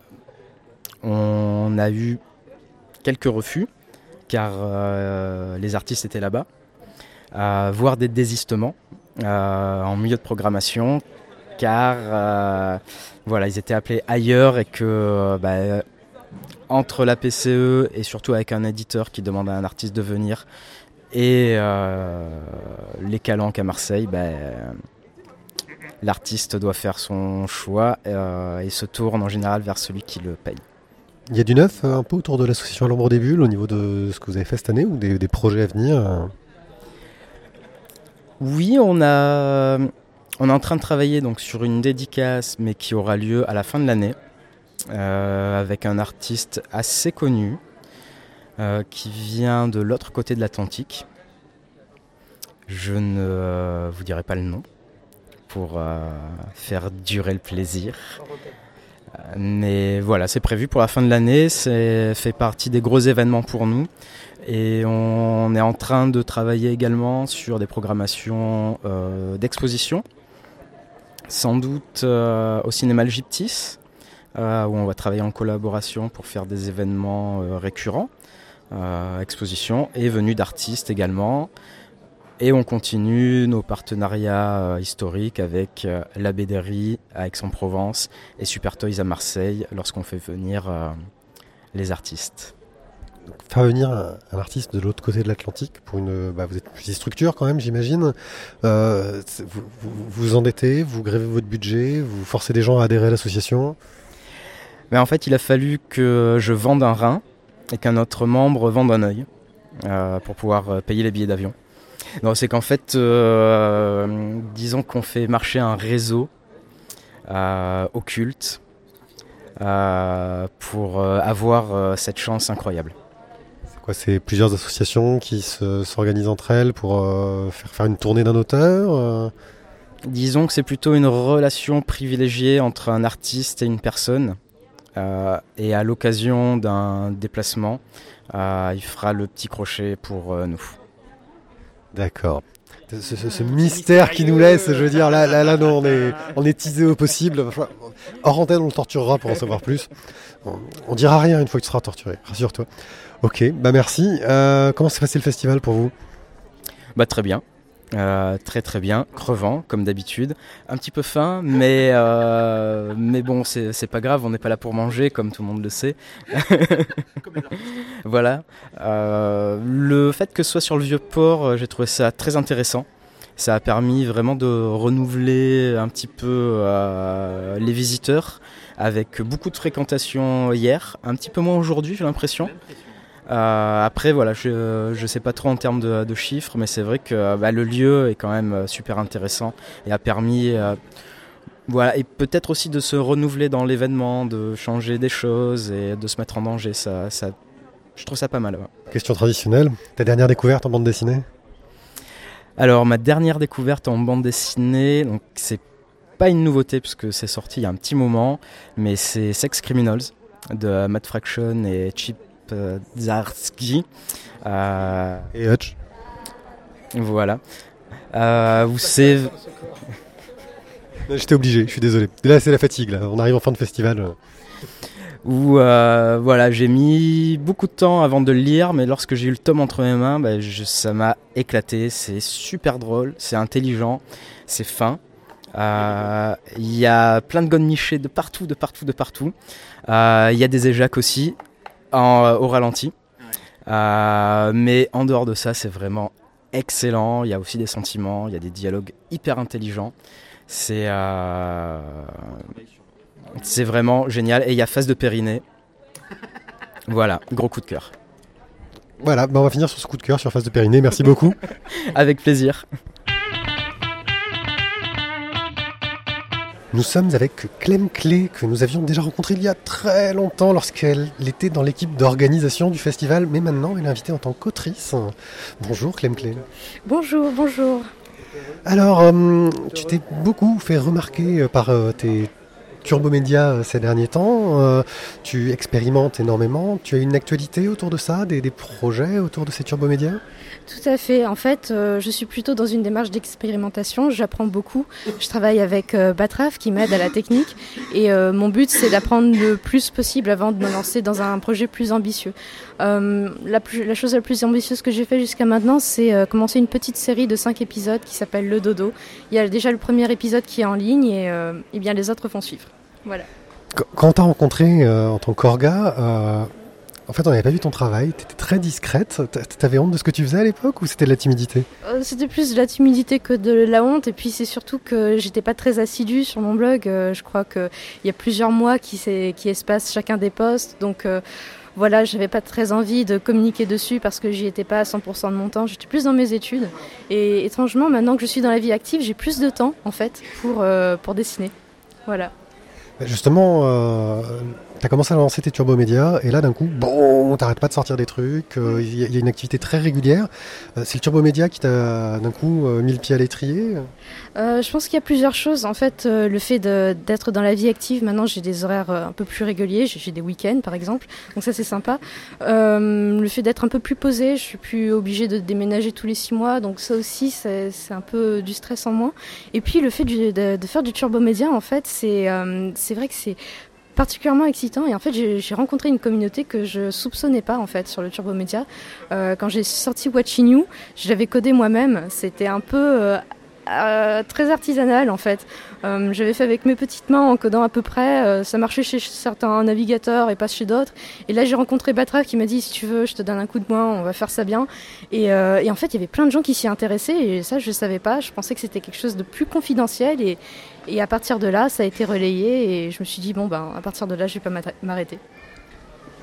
on a eu quelques refus, car euh, les artistes étaient là-bas, euh, voire des désistements en milieu de programmation, car voilà, ils étaient appelés ailleurs et que bah, entre la PCE et surtout avec un éditeur qui demande à un artiste de venir et les calanques à Marseille, bah, l'artiste doit faire son choix euh, et se tourne en général vers celui qui le paye. Il y a du neuf euh, un peu autour de l'association à l'ombre des bulles au niveau de ce que vous avez fait cette année ou des, des projets à venir euh? Oui, on a, on est en train de travailler donc sur une dédicace, mais qui aura lieu à la fin de l'année, euh, avec un artiste assez connu euh, qui vient de l'autre côté de l'Atlantique. Je ne euh, vous dirai pas le nom pour euh, faire durer le plaisir. Euh, Mais voilà, c'est prévu pour la fin de l'année. C'est fait partie des gros événements pour nous. Et on est en train de travailler également sur des programmations euh, d'exposition. Sans doute euh, au cinéma Gyptis, euh, où on va travailler en collaboration pour faire des événements récurrents. Euh, exposition et venue d'artistes également. Et on continue nos partenariats euh, historiques avec euh, la Bédérie à Aix-en-Provence et Super Toys à Marseille lorsqu'on fait venir euh, les artistes. Faire venir un, un artiste de l'autre côté de l'Atlantique pour une. Bah, vous êtes une petite structure quand même, j'imagine. Euh, vous, vous vous endettez, vous grévez votre budget, vous forcez des gens à adhérer à l'association. Mais en fait, il a fallu que je vende un rein et qu'un autre membre vende un œil euh, pour pouvoir payer les billets d'avion. Non, c'est qu'en fait, euh, disons qu'on fait marcher un réseau euh, occulte euh, pour avoir cette chance incroyable. C'est quoi C'est plusieurs associations qui se- s'organisent entre elles pour faire faire une tournée d'un auteur. Disons que c'est plutôt une relation privilégiée entre un artiste et une personne. Euh, et à l'occasion d'un déplacement, euh, il fera le petit crochet pour euh, nous. D'accord. Ce, ce- ce mystère qui nous laisse, je veux dire, là, là, là, non, on est, on est teasé au possible. Hors antenne, on le torturera pour en savoir plus. On, on dira rien une fois que tu seras torturé, rassure-toi. Ok, bah merci. Euh, comment s'est passé le festival pour vous? Bah très bien. Euh, très très bien, crevant comme d'habitude, un petit peu faim, mais euh, mais bon c'est pas grave, on n'est pas là pour manger comme tout le monde le sait. voilà. Euh, le fait que ce soit sur le vieux port, j'ai trouvé ça très intéressant. Ça a permis vraiment de renouveler un petit peu les visiteurs avec beaucoup de fréquentation hier, un petit peu moins aujourd'hui j'ai l'impression. Euh, après, voilà, je ne sais pas trop en termes de, de chiffres, mais c'est vrai que bah, le lieu est quand même euh, super intéressant et a permis, euh, voilà, et peut-être aussi de se renouveler dans l'événement, de changer des choses et de se mettre en danger. Ça, ça, je trouve ça pas mal. ouais. Question traditionnelle. Ta dernière découverte en bande dessinée? Alors, ma dernière découverte en bande dessinée, donc c'est pas une nouveauté puisque c'est sorti il y a un petit moment, mais c'est Sex Criminals de Matt Fraction et Chip euh, Zdarsky. Euh, Et Hutch Voilà. Euh, vous savez, J'étais obligé, je suis désolé. Là, c'est la fatigue, là. On arrive en fin de festival. où euh, voilà, j'ai mis beaucoup de temps avant de le lire, mais lorsque j'ai eu le tome entre mes mains, bah, je- ça m'a éclaté. C'est super drôle, c'est intelligent, c'est fin. Euh, Il y a plein de gones nichés de partout, de partout, de partout. Euh, Il y a des éjacs aussi en, au ralenti. Euh, mais en dehors de ça, c'est vraiment excellent. Il y a aussi des sentiments, il y a des dialogues hyper intelligents. C'est euh, c'est vraiment génial. Et il y a Face de Périnée. Voilà, gros coup de cœur. Voilà, bah on va finir sur ce coup de cœur sur Face de Périnée. Merci beaucoup. Avec plaisir. Nous sommes avec Clem Clé, que nous avions déjà rencontré il y a très longtemps lorsqu'elle était dans l'équipe d'organisation du festival, mais maintenant elle est invitée en tant qu'autrice. Bonjour Clem Clé. Bonjour, bonjour. Alors, euh, tu t'es beaucoup fait remarquer euh, par euh, tes turbomédias ces derniers temps. Euh, tu expérimentes énormément. Tu as une actualité autour de ça, des, des projets autour de ces turbomédias Tout à fait. En fait, euh, je suis plutôt dans une démarche d'expérimentation. J'apprends beaucoup. Je travaille avec euh, Batraf qui m'aide à la technique. Et euh, mon but, c'est d'apprendre le plus possible avant de me lancer dans un projet plus ambitieux. Euh, la, chose la plus ambitieuse que j'ai fait jusqu'à maintenant, c'est commencer une petite série de 5 épisodes qui s'appelle Le Dodo. Il y a déjà le premier épisode qui est en ligne et, bien les autres vont suivre. Voilà. Qu- Quand on t'a rencontré en tant qu'orga, En fait, on n'avait pas vu ton travail, tu étais très discrète. T'avais honte de ce que tu faisais à l'époque ou c'était de la timidité? Euh, C'était plus de la timidité que de la honte. Et puis c'est surtout que j'étais pas très assidue sur mon blog. Euh, je crois qu'il y a plusieurs mois qui, espacent chacun des posts. Donc euh, voilà, j'avais pas très envie de communiquer dessus parce que j'y étais pas à 100% de mon temps. J'étais plus dans mes études. Et étrangement, maintenant que je suis dans la vie active, j'ai plus de temps en fait pour, euh, pour dessiner. Voilà. Bah, Justement, euh, tu as commencé à lancer tes turbomédias et là d'un coup, bon, t'arrêtes pas de sortir des trucs, euh, il y, a- une activité très régulière. Euh, c'est le turbomédia qui t'a d'un coup euh, mis le pied à l'étrier je pense qu'il y a plusieurs choses. En fait, le fait d'être dans la vie active, maintenant j'ai des horaires un peu plus réguliers. J'ai des week-ends par exemple, donc ça c'est sympa. Le fait d'être un peu plus posé, je suis plus obligée de déménager tous les six mois, donc ça aussi c'est un peu du stress en moins. Et puis le fait de, de faire du turbomédia, en fait, c'est c'est vrai que c'est particulièrement excitant et en fait j'ai rencontré une communauté que je soupçonnais pas en fait sur le turbomédia euh, quand j'ai sorti Watching You je l'avais codé moi-même c'était un peu euh, euh, très artisanal en fait. Euh, J'avais fait avec mes petites mains en codant à peu près. ça marchait chez certains navigateurs et pas chez d'autres. Et là j'ai rencontré Batra qui m'a dit si tu veux je te donne un coup de main, on va faire ça bien. Et, en fait il y avait plein de gens qui s'y intéressaient et ça je savais pas. Je pensais que c'était quelque chose de plus confidentiel et, et à partir de là ça a été relayé et je me suis dit bon ben à partir de là je vais pas m'arrêter-.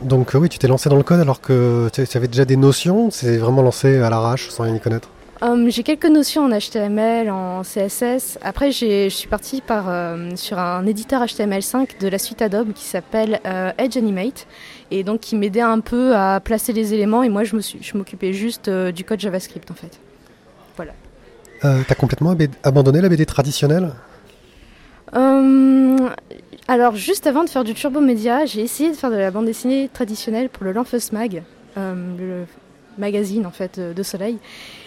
Donc euh, oui, tu t'es lancé dans le code alors que tu avais déjà des notions, c'est vraiment lancé à l'arrache sans rien y connaître? Hum, j'ai quelques notions en HTML, en CSS. Après, je suis partie par, euh, sur un éditeur HTML5 de la suite Adobe qui s'appelle euh, Edge Animate et donc qui m'aidait un peu à placer les éléments et moi je m'occupais juste du code JavaScript en fait. Euh, T'as complètement ab- abandonné la BD traditionnelle alors, juste avant de faire du Turbo Média, j'ai essayé de faire de la bande dessinée traditionnelle pour le Lanfeus Mag, euh, le magazine en fait de, de Soleil.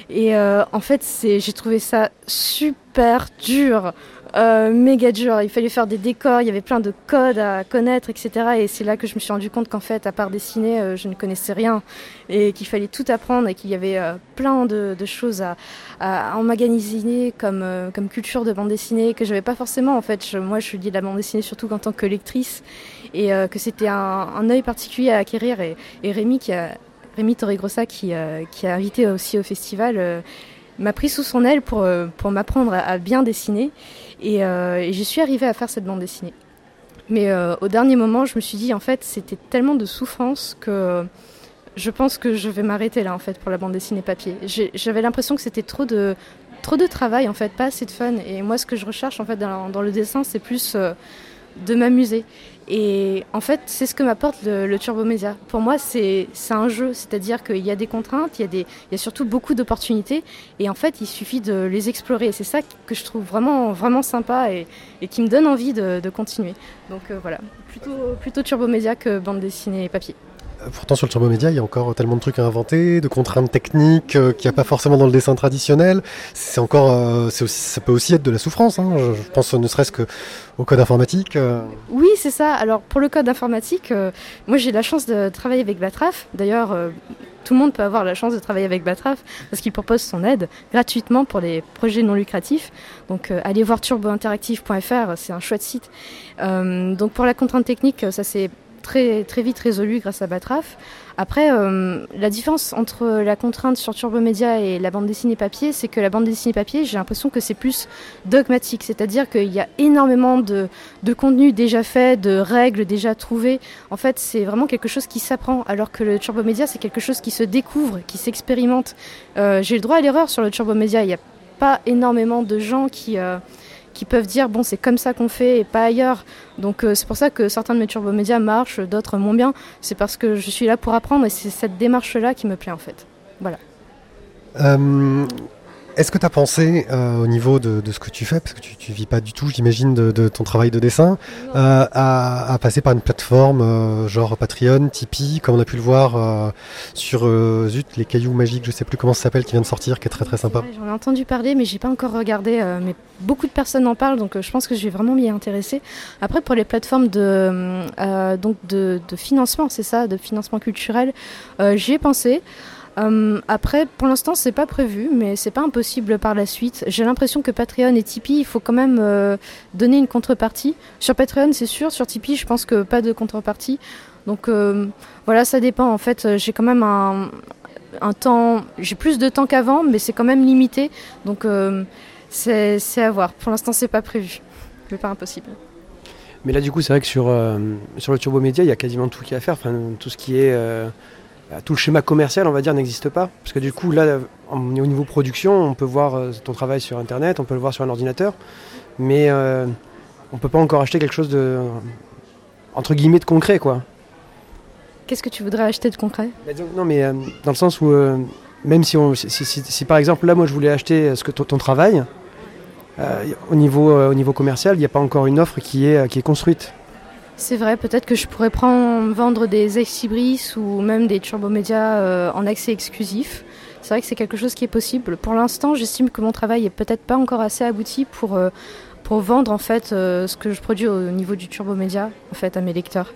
Et euh, en fait, j'ai trouvé ça super dur, euh, méga dur. Il fallait faire des décors, il y avait plein de codes à connaître, etc. Et c'est là que je me suis rendu compte qu'en fait, à part dessiner, euh, je ne connaissais rien et qu'il fallait tout apprendre et qu'il y avait euh, plein de, choses à, à euh, comme culture de bande dessinée que j'avais pas forcément en fait. Je- moi je lis la bande dessinée surtout en tant que lectrice et que c'était un, œil particulier à acquérir et, Rémi qui Rémi Torregrossa qui, a invité aussi au festival m'a pris sous son aile pour, m'apprendre à bien dessiner et, euh, et je suis arrivée à faire cette bande dessinée. Mais euh, au dernier moment, je me suis dit en fait c'était tellement de souffrance que je pense que je vais m'arrêter là en fait pour la bande dessinée papier. J'avais l'impression que c'était trop de trop de travail en fait, pas assez de fun. Et moi, ce que je recherche en fait dans, dans le dessin, c'est plus euh, de m'amuser. Et en fait, c'est ce que m'apporte le, Turbo Media. Pour moi, c'est un jeu, c'est-à-dire qu'il y a des contraintes, il y a, des, il y a surtout beaucoup d'opportunités, et en fait, il suffit de les explorer. C'est ça que je trouve vraiment, vraiment sympa et, et qui me donne envie de, de continuer. Donc euh, voilà, plutôt, plutôt Turbo Media que bande dessinée et papier. Euh, Pourtant sur le Turbo Média, il y a encore tellement de trucs à inventer, de contraintes techniques euh, qu'il n'y a pas forcément dans le dessin traditionnel. C'est encore, euh, c'est ça peut aussi être de la souffrance. hein. Je, pense ne serait-ce que au code informatique. Oui, c'est ça. Alors pour le code informatique, moi j'ai la chance de travailler avec Batraf. D'ailleurs, tout le monde peut avoir la chance de travailler avec Batraf parce qu'il propose son aide gratuitement pour les projets non lucratifs. Donc allez voir turbointeractive.fr, c'est un chouette site. Donc pour la contrainte technique, ça s'est très, très vite résolu grâce à Batraf. Après, euh, la différence entre la contrainte sur Turbo Media et la bande dessinée papier, c'est que la bande dessinée papier, j'ai l'impression que c'est plus dogmatique, c'est-à-dire qu'il y a énormément de, de contenu déjà fait, de règles déjà trouvées. En fait, c'est vraiment quelque chose qui s'apprend, alors que le Turbo Media, c'est quelque chose qui se découvre, qui s'expérimente. Euh, j'ai le droit à l'erreur sur le Turbo Media. Il n'y a pas énormément de gens qui, euh, qui peuvent dire bon, c'est comme ça qu'on fait et pas ailleurs. Donc euh, c'est pour ça que certains de mes Turbo Media marchent, d'autres moins bien. C'est parce que je suis là pour apprendre et c'est cette démarche-là qui me plaît en fait. Voilà. Euh, Est-ce que tu as pensé euh, au niveau de, de ce que tu fais, parce que tu, tu vis pas du tout, j'imagine, de, de ton travail de dessin, euh, à, à passer par une plateforme euh, genre Patreon, Tipeee, comme on a pu le voir sur Zut, les cailloux magiques, je sais plus comment ça s'appelle, qui vient de sortir, qui est très très sympa. Ouais, J'en ai entendu parler, mais j'ai pas encore regardé. mais beaucoup de personnes en parlent, donc je pense que je vais vraiment m'y intéresser. Après, pour les plateformes de, donc de, de financement, c'est ça, de financement culturel, j'y ai pensé. Euh, après, pour l'instant, c'est pas prévu, mais c'est pas impossible par la suite. J'ai l'impression que Patreon et Tipeee, il faut quand même euh, donner une contrepartie. Sur Patreon, c'est sûr. Sur Tipeee, je pense que pas de contrepartie. Donc euh, voilà, ça dépend. En fait, j'ai quand même un, temps, j'ai plus de temps qu'avant, mais c'est quand même limité. Donc c'est à voir. Pour l'instant, c'est pas prévu, mais pas impossible. Mais là, du coup, c'est vrai que sur, sur le Turbo Média, il y a quasiment tout qui est à faire. Enfin, tout ce qui est. bah, tout le schéma commercial, on va dire, n'existe pas. Parce que du coup, là, en- au niveau production, on peut voir euh, ton travail sur Internet, on peut le voir sur un ordinateur. Mais euh, on peut pas encore acheter quelque chose de. entre guillemets, de concret, quoi. Qu'est-ce que tu voudrais acheter de concret? Bah, donc, non, mais euh, dans le sens où, euh, même si, on, si, si- si, par exemple, là, moi, je voulais acheter ce que ton, ton travail, au, niveau, au niveau commercial, il n'y a pas encore une offre qui est, qui est construite. C'est vrai, peut-être que je pourrais vendre des ex-Ibris ou même des turbomédias euh, en accès exclusif. C'est vrai que c'est quelque chose qui est possible. Pour l'instant, j'estime que mon travail est peut-être pas encore assez abouti pour, euh, vendre en fait euh, ce que je produis au niveau du turbomédia en fait à mes lecteurs.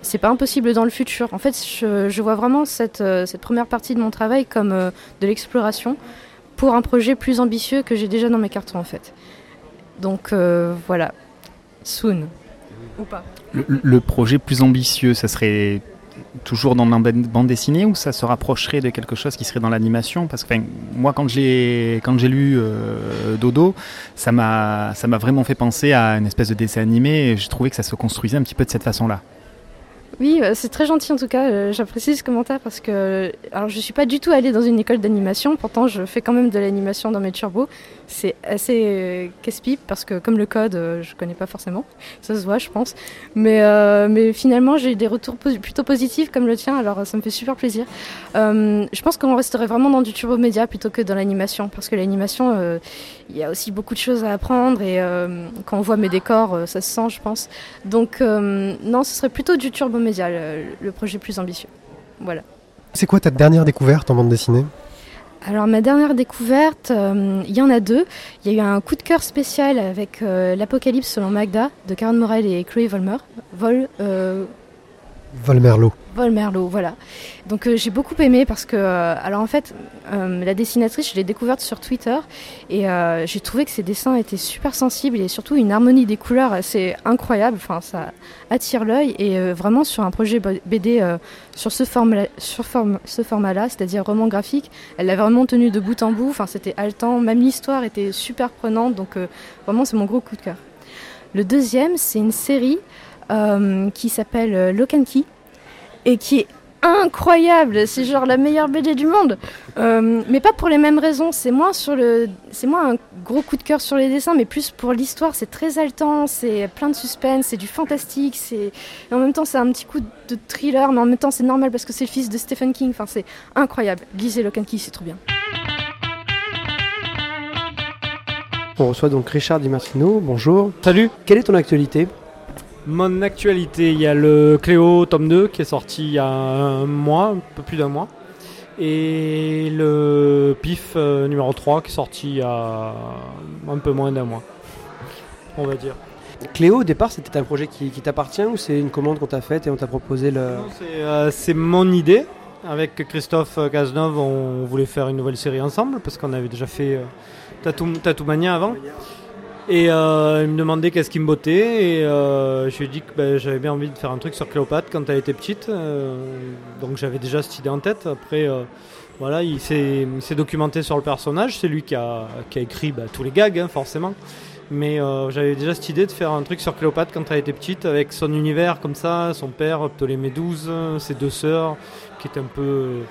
C'est pas impossible dans le futur. En fait, je, vois vraiment cette, euh, cette première partie de mon travail comme de l'exploration pour un projet plus ambitieux que j'ai déjà dans mes cartons en fait. Donc voilà, soon ou pas. Le, projet plus ambitieux, ça serait toujours dans la bande dessinée ou ça se rapprocherait de quelque chose qui serait dans l'animation? Parce que moi, quand j'ai lu euh, Dodo, ça m'a ça m'a vraiment fait penser à une espèce de dessin animé. Et j'ai trouvé que ça se construisait un petit peu de cette façon-là. Oui, euh, c'est très gentil en tout cas. euh, J'apprécie ce commentaire parce que alors je suis pas du tout allée dans une école d'animation. Pourtant, je fais quand même de l'animation dans mes turbos. C'est assez euh, casse-pipe parce que comme le code, euh, je connais pas forcément. Ça se voit, je pense. Mais euh, finalement, j'ai eu des retours plutôt positifs comme le tien. Alors ça me fait super plaisir. Euh, je pense qu'on resterait vraiment dans du turbo média plutôt que dans l'animation parce que l'animation, euh, il y a aussi beaucoup de choses à apprendre et euh, quand on voit mes décors, euh, ça se sent, je pense. Donc euh, non, ce serait plutôt du turbo média, le, le projet plus ambitieux. Voilà. C'est quoi ta dernière découverte en bande dessinée? Alors ma dernière découverte, euh, il y en a deux. Il y a eu un coup de cœur spécial avec euh, l'Apocalypse selon Magda de Karen Morel et Chloé Volmer. Vol, euh, Volmerlo. Volmerlo, voilà. Donc euh, j'ai beaucoup aimé parce que, euh, alors en fait, euh, la dessinatrice, je l'ai découverte sur Twitter et j'ai trouvé que ses dessins étaient super sensibles et surtout une harmonie des couleurs assez incroyable. Enfin, ça attire l'œil et vraiment sur un projet BD sur ce format, sur ce format-là, c'est-à-dire roman graphique, elle l'a vraiment tenu de bout en bout. Enfin, c'était haletant. Même l'histoire était super prenante. Donc vraiment, c'est mon gros coup de cœur. Le deuxième, c'est une série euh, qui s'appelle euh, Key et qui est incroyable. C'est genre la meilleure BD du monde. Euh, mais pas pour les mêmes raisons. C'est moins sur le, c'est moins un gros coup de cœur sur les dessins, mais plus pour l'histoire. C'est très haletant, c'est plein de suspense, c'est du fantastique, c'est et en même temps c'est un petit coup de thriller, mais en même temps c'est normal parce que c'est le fils de Stephen King. Enfin c'est incroyable. Lisez Lock and Key, c'est trop bien. On reçoit donc Richard Di Martino. Bonjour. Salut Quelle est ton actualité? Mon actualité, il y a le Cléo tome 2 qui est sorti il y a un mois, un peu plus d'un mois. Et le PIF euh, numéro 3 qui est sorti il y a un peu moins d'un mois. On va dire. Cléo, au départ, c'était un projet qui, qui t'appartient ou c'est une commande qu'on t'a faite et on t'a proposé le. C'est euh, c'est mon idée. Avec Christophe Cazeneuve, on voulait faire une nouvelle série ensemble parce qu'on avait déjà fait euh, Mania avant. Et euh, il me demandait qu'est-ce qui me bottait et euh, je lui ai dit que ben, j'avais bien envie de faire un truc sur Cléopâtre quand elle était petite. euh, donc j'avais déjà cette idée en tête. Après, euh, voilà, il s'est documenté sur le personnage. C'est lui qui a, écrit bah, tous les gags, hein, forcément. Mais euh, j'avais déjà cette idée de faire un truc sur Cléopâtre quand elle était petite, avec son univers comme ça, son père, Ptolémée XII, ses deux sœurs, qui est un peu euh,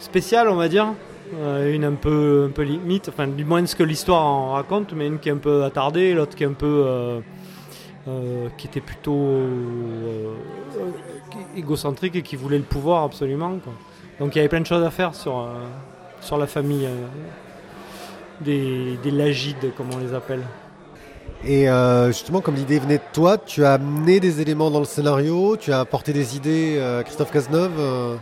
spéciale, on va dire. Euh, une un peu, un peu limite, enfin du moins ce que l'histoire en raconte, mais une qui est un peu attardée, l'autre qui est un peu. euh, euh, qui était plutôt égocentrique et qui voulait le pouvoir absolument. Donc il y avait plein de choses à faire sur, sur la famille des, des Lagides, comme on les appelle. Et justement, comme l'idée venait de toi, tu as amené des éléments dans le scénario, tu as apporté des idées à Christophe Cazeneuve.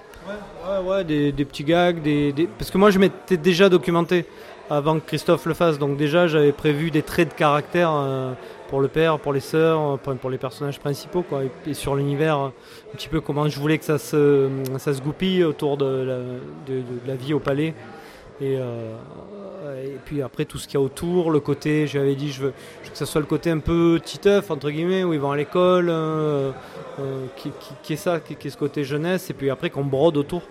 Ouais, ouais, des, petits gags, des, parce que moi je m'étais déjà documenté avant que Christophe le fasse, donc déjà j'avais prévu des traits de caractère euh, pour le père, pour les sœurs, euh, pour, les personnages principaux, quoi, et, sur l'univers, euh, un petit peu comment je voulais que ça se, ça se goupille autour de la, vie au palais puis après tout ce qu'il y a autour, le côté, je lui avais dit, je veux, que ça soit le côté un peu titeuf, entre guillemets, où ils vont à l'école, euh, euh, qui, est ça, qui, est ce côté jeunesse, et puis après qu'on brode autour.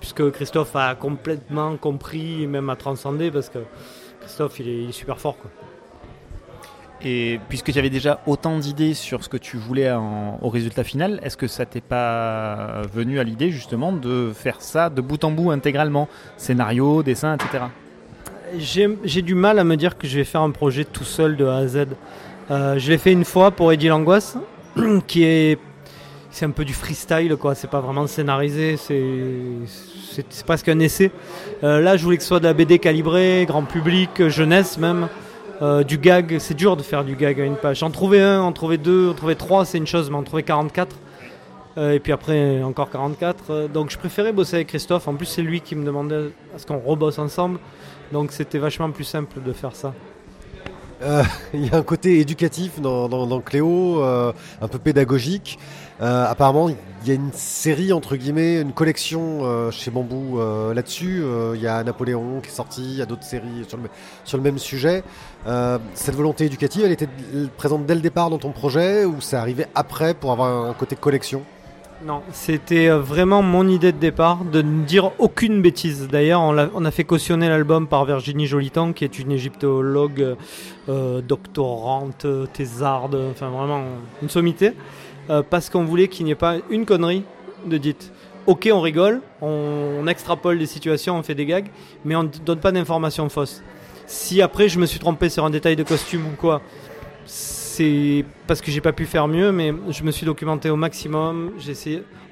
Puisque Christophe a complètement compris, même a transcendé, parce que Christophe, il est, super fort. Quoi. Et puisque tu avais déjà autant d'idées sur ce que tu voulais au résultat final, est-ce que ça t'est pas venu à l'idée justement de faire ça de bout en bout intégralement? Scénario, dessin, etc. J'ai du mal à me dire que je vais faire un projet tout seul de A à Z. Euh, je l'ai fait une fois pour Eddie Langoisse, qui est c'est un peu du freestyle quoi. C'est pas vraiment scénarisé, c'est presque un essai. Euh, là, je voulais que ce soit de la BD calibrée, grand public, jeunesse même. Euh, du gag, c'est dur de faire du gag à une page. En trouver un, en trouver deux, en trouver trois, c'est une chose, mais en trouver 44. euh, et puis après, encore 44. euh, donc je préférais bosser avec Christophe. En plus, c'est lui qui me demandait à ce qu'on rebosse ensemble. Donc c'était vachement plus simple de faire ça. Euh, Il y a un côté éducatif dans, Cléo, euh, un peu pédagogique. Euh, apparemment, il y a une série, entre guillemets, une collection chez Bambou là-dessus. Il y a Napoléon qui est sorti, il y a d'autres séries sur le, sur le même sujet. Cette volonté éducative, elle était présente dès le départ dans ton projet ou c'est arrivé après pour avoir un côté collection? Non, c'était euh, vraiment mon idée de départ de ne dire aucune bêtise. D'ailleurs, on, a fait cautionner l'album par Virginie Jolitan, qui est une égyptologue euh, doctorante, euh, thésarde, enfin vraiment une sommité, parce qu'on voulait qu'il n'y ait pas une connerie de dite. Ok, on rigole, on, on extrapole des situations, on fait des gags, mais on ne donne pas d'informations fausses. Si après je me suis trompé sur un détail de costume ou quoi, c'est parce que j'ai pas pu faire mieux, mais je me suis documenté au maximum.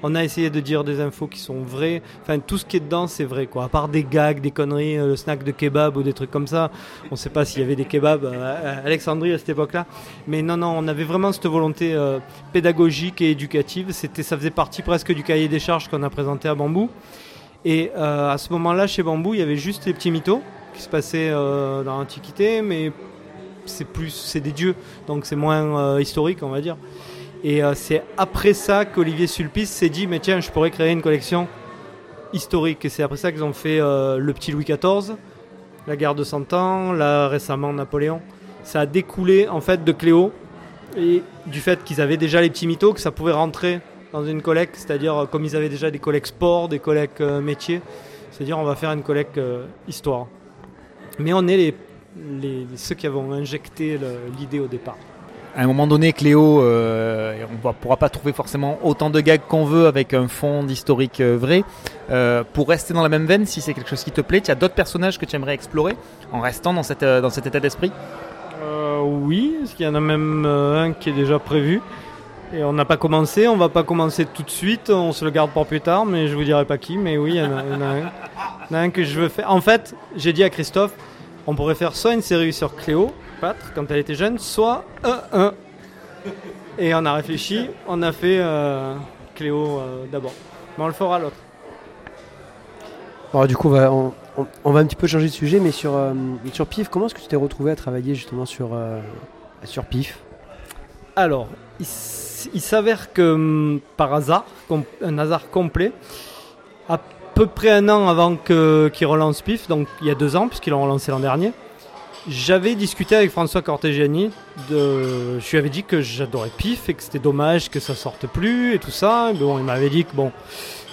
On a essayé de dire des infos qui sont vraies. Enfin, tout ce qui est dedans, c'est vrai, quoi. À part des gags, des conneries, euh, le snack de kebab ou des trucs comme ça. On sait pas s'il y avait des kebabs à Alexandrie à cette époque-là. Mais non, non, on avait vraiment cette volonté euh, pédagogique et éducative. C'était, ça faisait partie presque du cahier des charges qu'on a présenté à Bambou. Et euh, à ce moment-là, chez Bambou, il y avait juste les petits mythos qui se passaient dans l'Antiquité, mais c'est plus c'est des dieux donc c'est moins euh, historique on va dire. Et euh, c'est après ça qu'Olivier Sulpice s'est dit mais tiens je pourrais créer une collection historique. Et c'est après ça qu'ils ont fait euh, le petit Louis XIV la guerre de Cent Ans là récemment Napoléon. Ça a découlé en fait de Cléo et du fait qu'ils avaient déjà les petits mythos que ça pouvait rentrer dans une collecte c'est-à-dire comme ils avaient déjà des collectes sport des collectes métiers c'est-à-dire on va faire une collecte histoire. Mais on est les les, ceux qui avons injecté l'idée au départ. À un moment donné, Cléo, euh, on ne pourra pas trouver forcément autant de gags qu'on veut avec un fond d'historique euh, vrai. Euh, pour rester dans la même veine, si c'est quelque chose qui te plaît, tu as d'autres personnages que tu aimerais explorer en restant dans, cette, dans cet état d'esprit? Euh, oui, parce qu'il y en a même un qui est déjà prévu. Et on n'a pas commencé, on va pas commencer tout de suite, on se le garde pour plus tard, mais je vous dirai pas qui, mais oui, il y y en a un que je veux faire. En fait, j'ai dit à Christophe, on pourrait faire soit une série sur Cléo, Pâtre, quand elle était jeune, soit un 1. Et on a réfléchi, on a fait euh, Cléo euh, d'abord. Mais on le fera l'autre. Alors du coup, on va, on, on- on va un petit peu changer de sujet, mais sur, euh, sur PIF, comment est-ce que tu t'es retrouvé à travailler justement sur, sur PIF? Alors, il, s'avère que hum, par hasard, un hasard complet, à peu près un an avant qu'il relance PIF, donc il y a deux ans, puisqu'il l'a relancé l'an dernier, j'avais discuté avec François Cortegiani. Je lui avais dit que j'adorais PIF et que c'était dommage que ça sorte plus et tout ça. Bon, il m'avait dit que bon,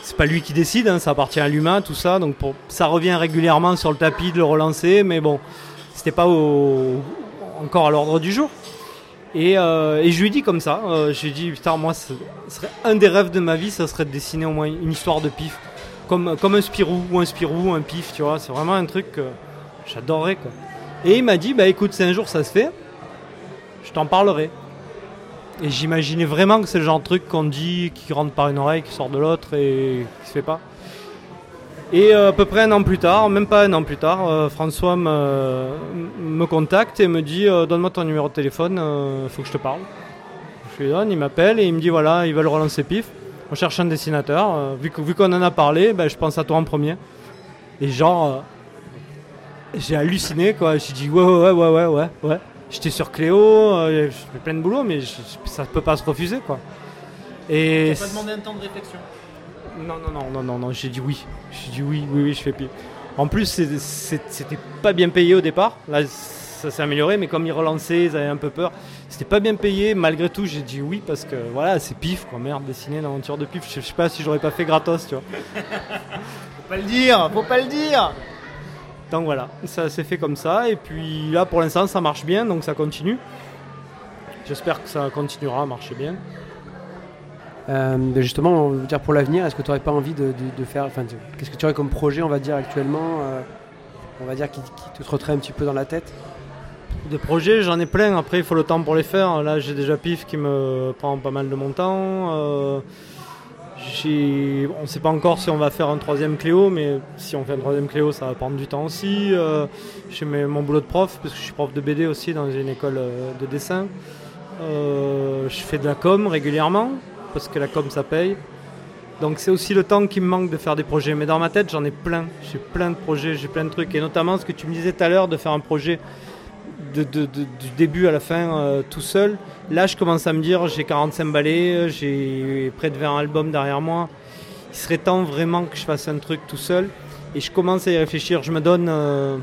c'est pas lui qui décide, hein, ça appartient à l'humain, tout ça. Donc ça revient régulièrement sur le tapis de le relancer, mais bon, c'était pas encore à l'ordre du jour. Et, euh, je lui ai comme ça, euh, je lui ai dit, putain, moi, ce serait un des rêves de ma vie, ça serait de dessiner au moins une histoire de pif. Comme, un Spirou, ou un Spirou, un pif, tu vois, c'est vraiment un truc que j'adorerais. Et il m'a dit, bah écoute, si un jour ça se fait, je t'en parlerai. Et j'imaginais vraiment que c'est le genre de truc qu'on dit, qui rentre par une oreille, qui sort de l'autre et qui se fait pas. Et euh, à peu près un an plus tard, même pas un an plus tard, euh, François me, contacte et me dit euh, Donne-moi ton numéro de téléphone, faut que je te parle. Je lui donne, il m'appelle et il me dit Voilà, ils veulent relancer PIF. On cherche un dessinateur. euh, vu qu'on en a parlé, ben, je pense à toi en premier. Et genre, euh, j'ai halluciné quoi. J'ai dit Ouais, ouais, ouais, ouais, ouais, ouais. J'étais sur Cléo, euh, je fais plein de boulot, mais je- ça peut pas se refuser quoi. Et pas demandé un temps de réflexion non, non, non, non, non, non, j'ai dit oui. J'ai dit oui, oui, oui, je fais pire. En plus, c'était pas bien payé au départ. Là, ça s'est amélioré, mais comme ils relançaient, ils avaient un peu peur. C'était pas bien payé. Malgré tout, j'ai dit oui parce que voilà, c'est pif, quoi. Merde, dessiner l'aventure de pif. Je sais pas si j'aurais pas fait gratos, tu vois. faut pas le dire, faut pas le dire. Donc voilà, ça s'est fait comme ça. Et puis là, pour l'instant, ça marche bien, donc ça continue. J'espère que ça continuera à marcher bien. Euh, ben justement, on veut dire pour l'avenir, est-ce que tu n'aurais pas envie de, de- de faire. Enfin, qu'est-ce que tu aurais comme projet, on va dire, actuellement euh, On va dire qui, qui te trotterait un petit peu dans la tête? Des projets, j'en ai plein. Après, il faut le temps pour les faire. Là, j'ai déjà Pif qui me prend pas mal de mon temps. Euh, on ne sait pas encore si on va faire un troisième Cléo, mais si on fait un troisième Cléo, ça va prendre du temps aussi. Euh, j'ai mon boulot de prof, parce que je suis prof de BD aussi dans une école euh, de dessin. Je fais de la com régulièrement, parce que la com, ça paye. Donc c'est aussi le temps qui me manque de faire des projets. Mais dans ma tête, j'en ai plein. J'ai plein de projets, j'ai plein de trucs. Et notamment ce que tu me disais tout à l'heure de faire un projet du début à la fin euh, tout seul. Là, je commence à me dire, j'ai 45 ballets, j'ai près de 20 albums derrière moi. Il serait temps vraiment que je fasse un truc tout seul. Et je commence à y réfléchir. Je me donne euh,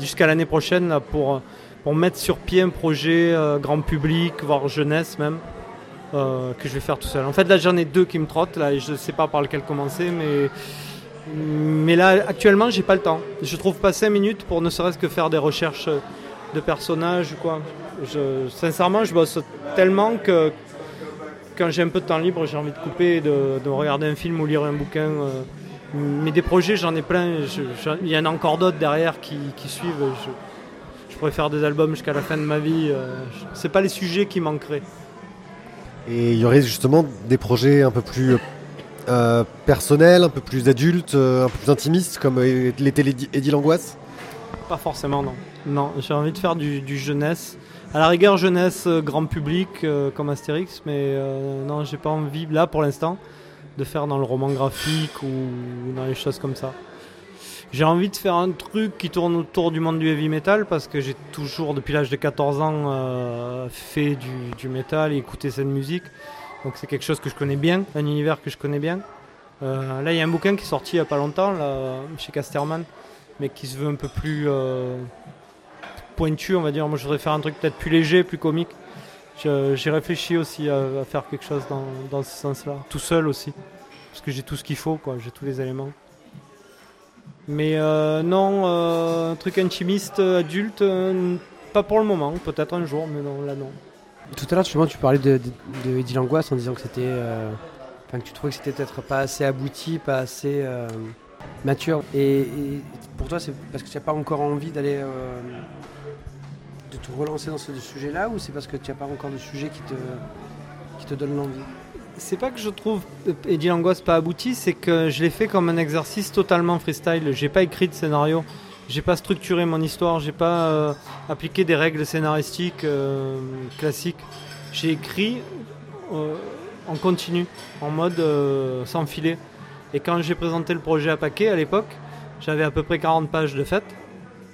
jusqu'à l'année prochaine là, pour, pour mettre sur pied un projet euh, grand public, voire jeunesse même, que je vais faire tout seul. En fait, là, j'en ai deux qui me trottent. Là, et je ne sais pas par lequel commencer, mais mais là, actuellement, j'ai pas le temps. Je trouve pas 5 minutes pour ne serait-ce que faire des recherches de personnages ou quoi. Sincèrement, je bosse tellement que quand j'ai un peu de temps libre, j'ai envie de couper, de, de regarder un film ou lire un bouquin. euh. Mais des projets, j'en ai plein. Il y en a encore d'autres derrière qui, suivent. Je, je pourrais faire des albums jusqu'à la fin de ma vie. euh. C'est pas les sujets qui manqueraient. Et il y aurait justement des projets un peu plus euh, personnels, un peu plus adultes, euh, un peu plus intimistes, comme euh, l'était Eddie Langoisse? Pas forcément, non. Non, j'ai envie de faire du, jeunesse. À la rigueur, jeunesse grand public, comme Astérix, mais non, j'ai pas envie, là, pour l'instant, de faire dans le roman graphique ou dans les choses comme ça. J'ai envie de faire un truc qui tourne autour du monde du heavy metal parce que j'ai toujours, depuis l'âge de 14 ans, fait du metal et écouté cette musique. Donc c'est quelque chose que je connais bien, un univers que je connais bien. Euh, là, il y a un bouquin qui est sorti il n'y a pas longtemps, là, chez Casterman, mais qui se veut un peu plus euh, pointu, on va dire. Moi, je voudrais faire un truc peut-être plus léger, plus comique. J'ai réfléchi aussi à, faire quelque chose dans, dans ce sens-là, tout seul aussi, parce que j'ai tout ce qu'il faut. J'ai tous les éléments. Mais euh, non, un truc intimiste, adulte, pas pour le moment. Peut-être un jour, mais non, là non. Tout à l'heure, justement, tu parlais de, de, Eddie en disant que c'était. euh, que tu trouvais que c'était peut-être pas assez abouti, pas assez euh, mature. Et, pour toi, c'est parce que tu n'as pas encore envie d'aller. euh, de te relancer dans ce sujet-là ou c'est parce que tu n'as pas encore de sujet qui te, qui te donne l'envie? C'est pas que je trouve Eddie Langoisse pas abouti, c'est que je l'ai fait comme un exercice totalement freestyle. J'ai pas écrit de scénario, j'ai pas structuré mon histoire, j'ai pas euh, appliqué des règles scénaristiques euh, classiques. J'ai écrit euh, en continu, en mode sans filet. Et quand j'ai présenté le projet à Paquet à l'époque, j'avais à peu près 40 pages de fait.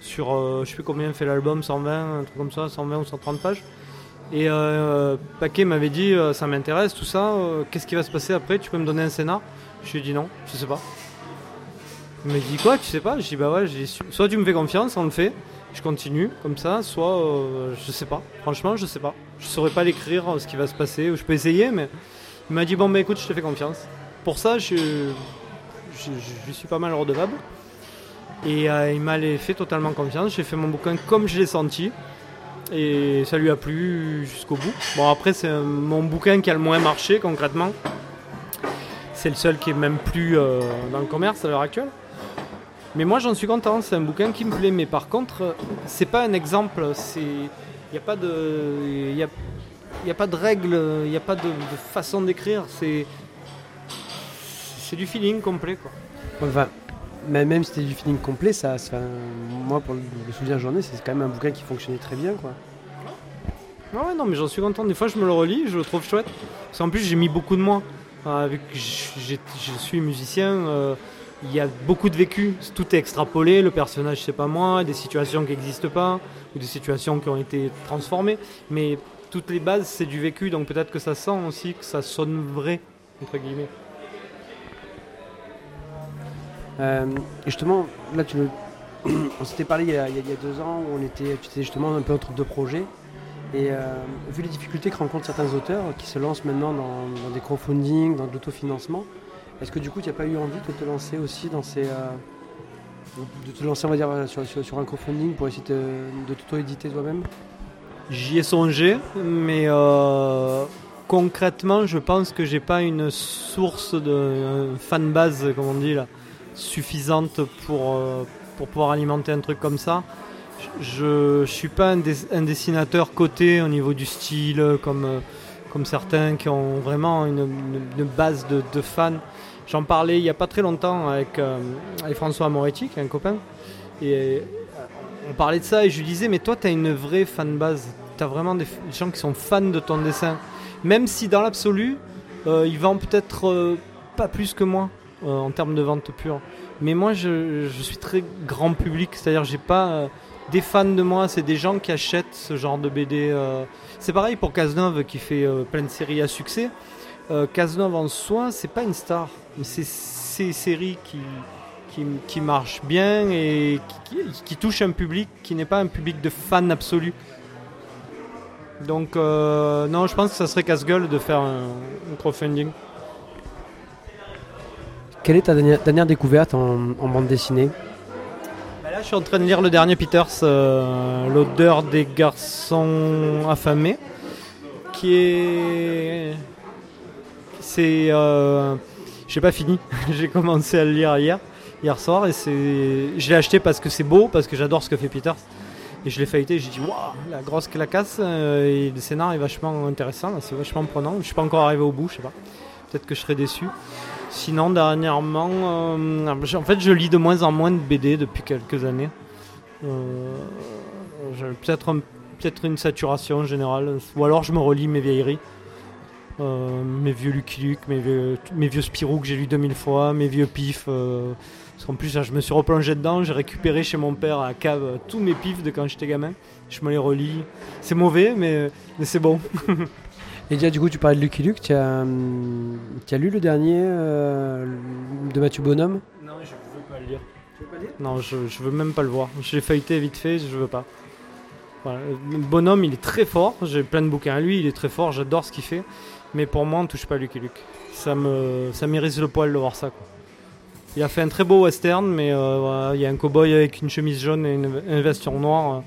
Sur, je sais plus combien fait l'album, 120, un truc comme ça, 120 ou 130 pages. Et Paquet m'avait dit ça m'intéresse tout ça, qu'est-ce qui va se passer après Tu peux me donner un scénar? Je lui ai dit non, je sais pas. Il m'a dit quoi Tu sais pas? Je dis bah ouais, j'ai su- soit tu me fais confiance, on le fait, je continue comme ça, soit euh, je sais pas. Franchement, je sais pas. Je saurais pas l'écrire euh, ce qui va se passer, ou je peux essayer, mais il m'a dit bon bah écoute, je te fais confiance. Pour ça, je, je, suis pas mal redevable. Et euh, il m'a fait totalement confiance. J'ai fait mon bouquin comme je l'ai senti. Et ça lui a plu jusqu'au bout. Bon, après, c'est mon bouquin qui a le moins marché concrètement. C'est le seul qui est même plus dans le commerce à l'heure actuelle. Mais moi, j'en suis content. C'est un bouquin qui me plaît. Mais par contre, c'est pas un exemple. C'est, il n'y a pas de, y a, y a pas de règles. Il n'y a pas de, de façon d'écrire. C'est, c'est du feeling complet, quoi. Enfin, mais même si c'était du feeling complet, ça, ça- moi, pour le, le souvenir de journée, c'est quand même un bouquin qui fonctionnait très bien. Quoi. Ah ouais, non, mais j'en suis content. Des fois, je me le relis, je le trouve chouette. Parce qu'en plus, j'ai mis beaucoup de moi. Euh, j'ai- je suis musicien, euh, il y a beaucoup de vécu. Tout est extrapolé. Le personnage, c'est pas moi. Des situations qui n'existent pas. Ou des situations qui ont été transformées. Mais toutes les bases, c'est du vécu. Donc peut-être que ça sent aussi, que ça sonne vrai, entre guillemets. Euh, justement, là, tu on s'était parlé il y, a, deux ans où on était, tu étais justement un peu entre deux projets. Et euh, vu les difficultés que rencontrent certains auteurs qui se lancent maintenant dans, des crowdfunding, dans de l'autofinancement, est-ce que du coup tu n'as pas eu envie de te lancer aussi dans ces. Euh, de te lancer on va dire sur, un crowdfunding pour essayer de, t'auto-éditer toi-même? J'y ai songé, mais euh, concrètement je pense que j'ai pas une source de fan base, comme on dit suffisante pour, pour pouvoir alimenter un truc comme ça je ne suis pas un, dessinateur coté au niveau du style, comme, euh, comme certains qui ont vraiment une, base de, fans. J'en parlais il n'y a pas très longtemps avec, euh, François Moretti, qui est un copain. Et euh, on parlait de ça et je lui disais, mais toi, tu as une vraie fan base. Tu as vraiment des gens qui sont fans de ton dessin. Même si dans l'absolu, ils vendent peut-être pas plus que moi en termes de vente pure. Mais moi, je, suis très grand public, c'est-à-dire j'ai pas des fans de moi, c'est des gens qui achètent ce genre de BD. Euh. C'est pareil pour Cazeneuve qui fait euh, plein de séries à succès. Euh, Cazeneuve en soi, c'est pas une star, mais c'est ces séries qui, qui, marchent bien et qui, touchent un public qui n'est pas un public de fans absolus. Donc non, je pense que ça serait casse-gueule de faire un, crowdfunding. Quelle est ta dernière, découverte en bande dessinée? Je suis en train de lire le dernier Peters, euh, L'odeur des garçons affamés, qui est. C'est. Euh... J'ai pas fini, j'ai commencé à le lire hier, hier soir, et c'est. Je l'ai acheté parce que c'est beau, parce que j'adore ce que fait Peters. Et je l'ai feuilleté, j'ai dit waouh, la grosse clacasse, euh, et le scénar est vachement intéressant, c'est vachement prenant. Je suis pas encore arrivé au bout, je sais pas. Peut-être que je serai déçu. Sinon, dernièrement, euh, en fait, je lis de moins en moins de BD depuis quelques années. Euh, peut-être peut-être une saturation générale, ou alors je me relis mes vieilleries. Euh, mes vieux Lucky Luke, mes vieux, mes vieux Spirou que j'ai lu 2000 fois, mes vieux pifs. parce qu'en plus, je me suis replongé dedans, j'ai récupéré chez mon père à cave tous mes pifs de quand j'étais gamin. Je me les relis. C'est mauvais, mais, mais c'est bon. Et déjà, du coup, tu parlais de Lucky Luke. Tu as, as lu le dernier euh, de Mathieu Bonhomme? Non, je veux pas le lire. Tu veux pas lire? Non, je, je veux même pas le voir. Je l'ai feuilleté vite fait, je veux pas. Bonhomme, il est très fort. J'ai plein de bouquins à lui, il est très fort. J'adore ce qu'il fait. Mais pour moi, on touche pas Lucky Luke. Ça me, ça le poil de voir ça. Il a fait un très beau western, mais euh, il y a un cowboy avec une chemise jaune et une, vesture noire.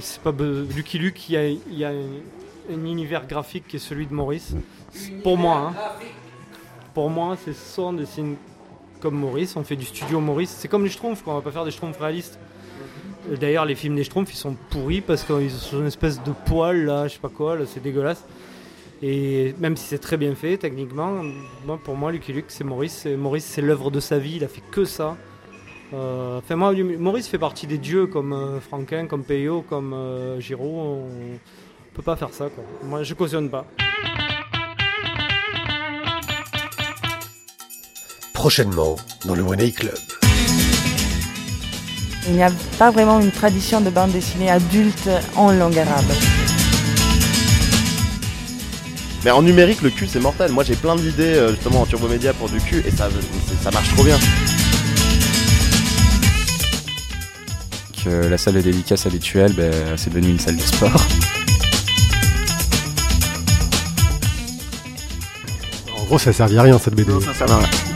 C'est pas Lucky Luke. Il y a, il y a un univers graphique qui est celui de Maurice. Pour moi, hein. pour moi, c'est soit on dessine comme Maurice, on fait du studio Maurice. C'est comme les Schtroumpfs, on va pas faire des Schtroumpfs réalistes. D'ailleurs, les films des Schtroumpfs, ils sont pourris parce qu'ils ont une espèce de poil là, je sais pas quoi, c'est dégueulasse. Et même si c'est très bien fait techniquement, pour moi, Lucky Luke, c'est Maurice. Maurice, c'est l'œuvre de sa vie, il a fait que ça. Euh, enfin, moi, Maurice fait partie des dieux comme euh, Franquin, comme Peyo, comme euh, Giraud peut pas faire ça. Quoi. Moi, je cautionne pas. Prochainement, dans le One Club. Il n'y a pas vraiment une tradition de bande dessinée adulte en langue arabe. Mais en numérique, le cul c'est mortel. Moi j'ai plein d'idées euh, justement en turbo média pour du cul et ça, ça marche trop bien. Que la salle de dédicace habituelle, ben, c'est devenu une salle de sport. gros, ça servait à rien cette BD. Non, ça sert à rien.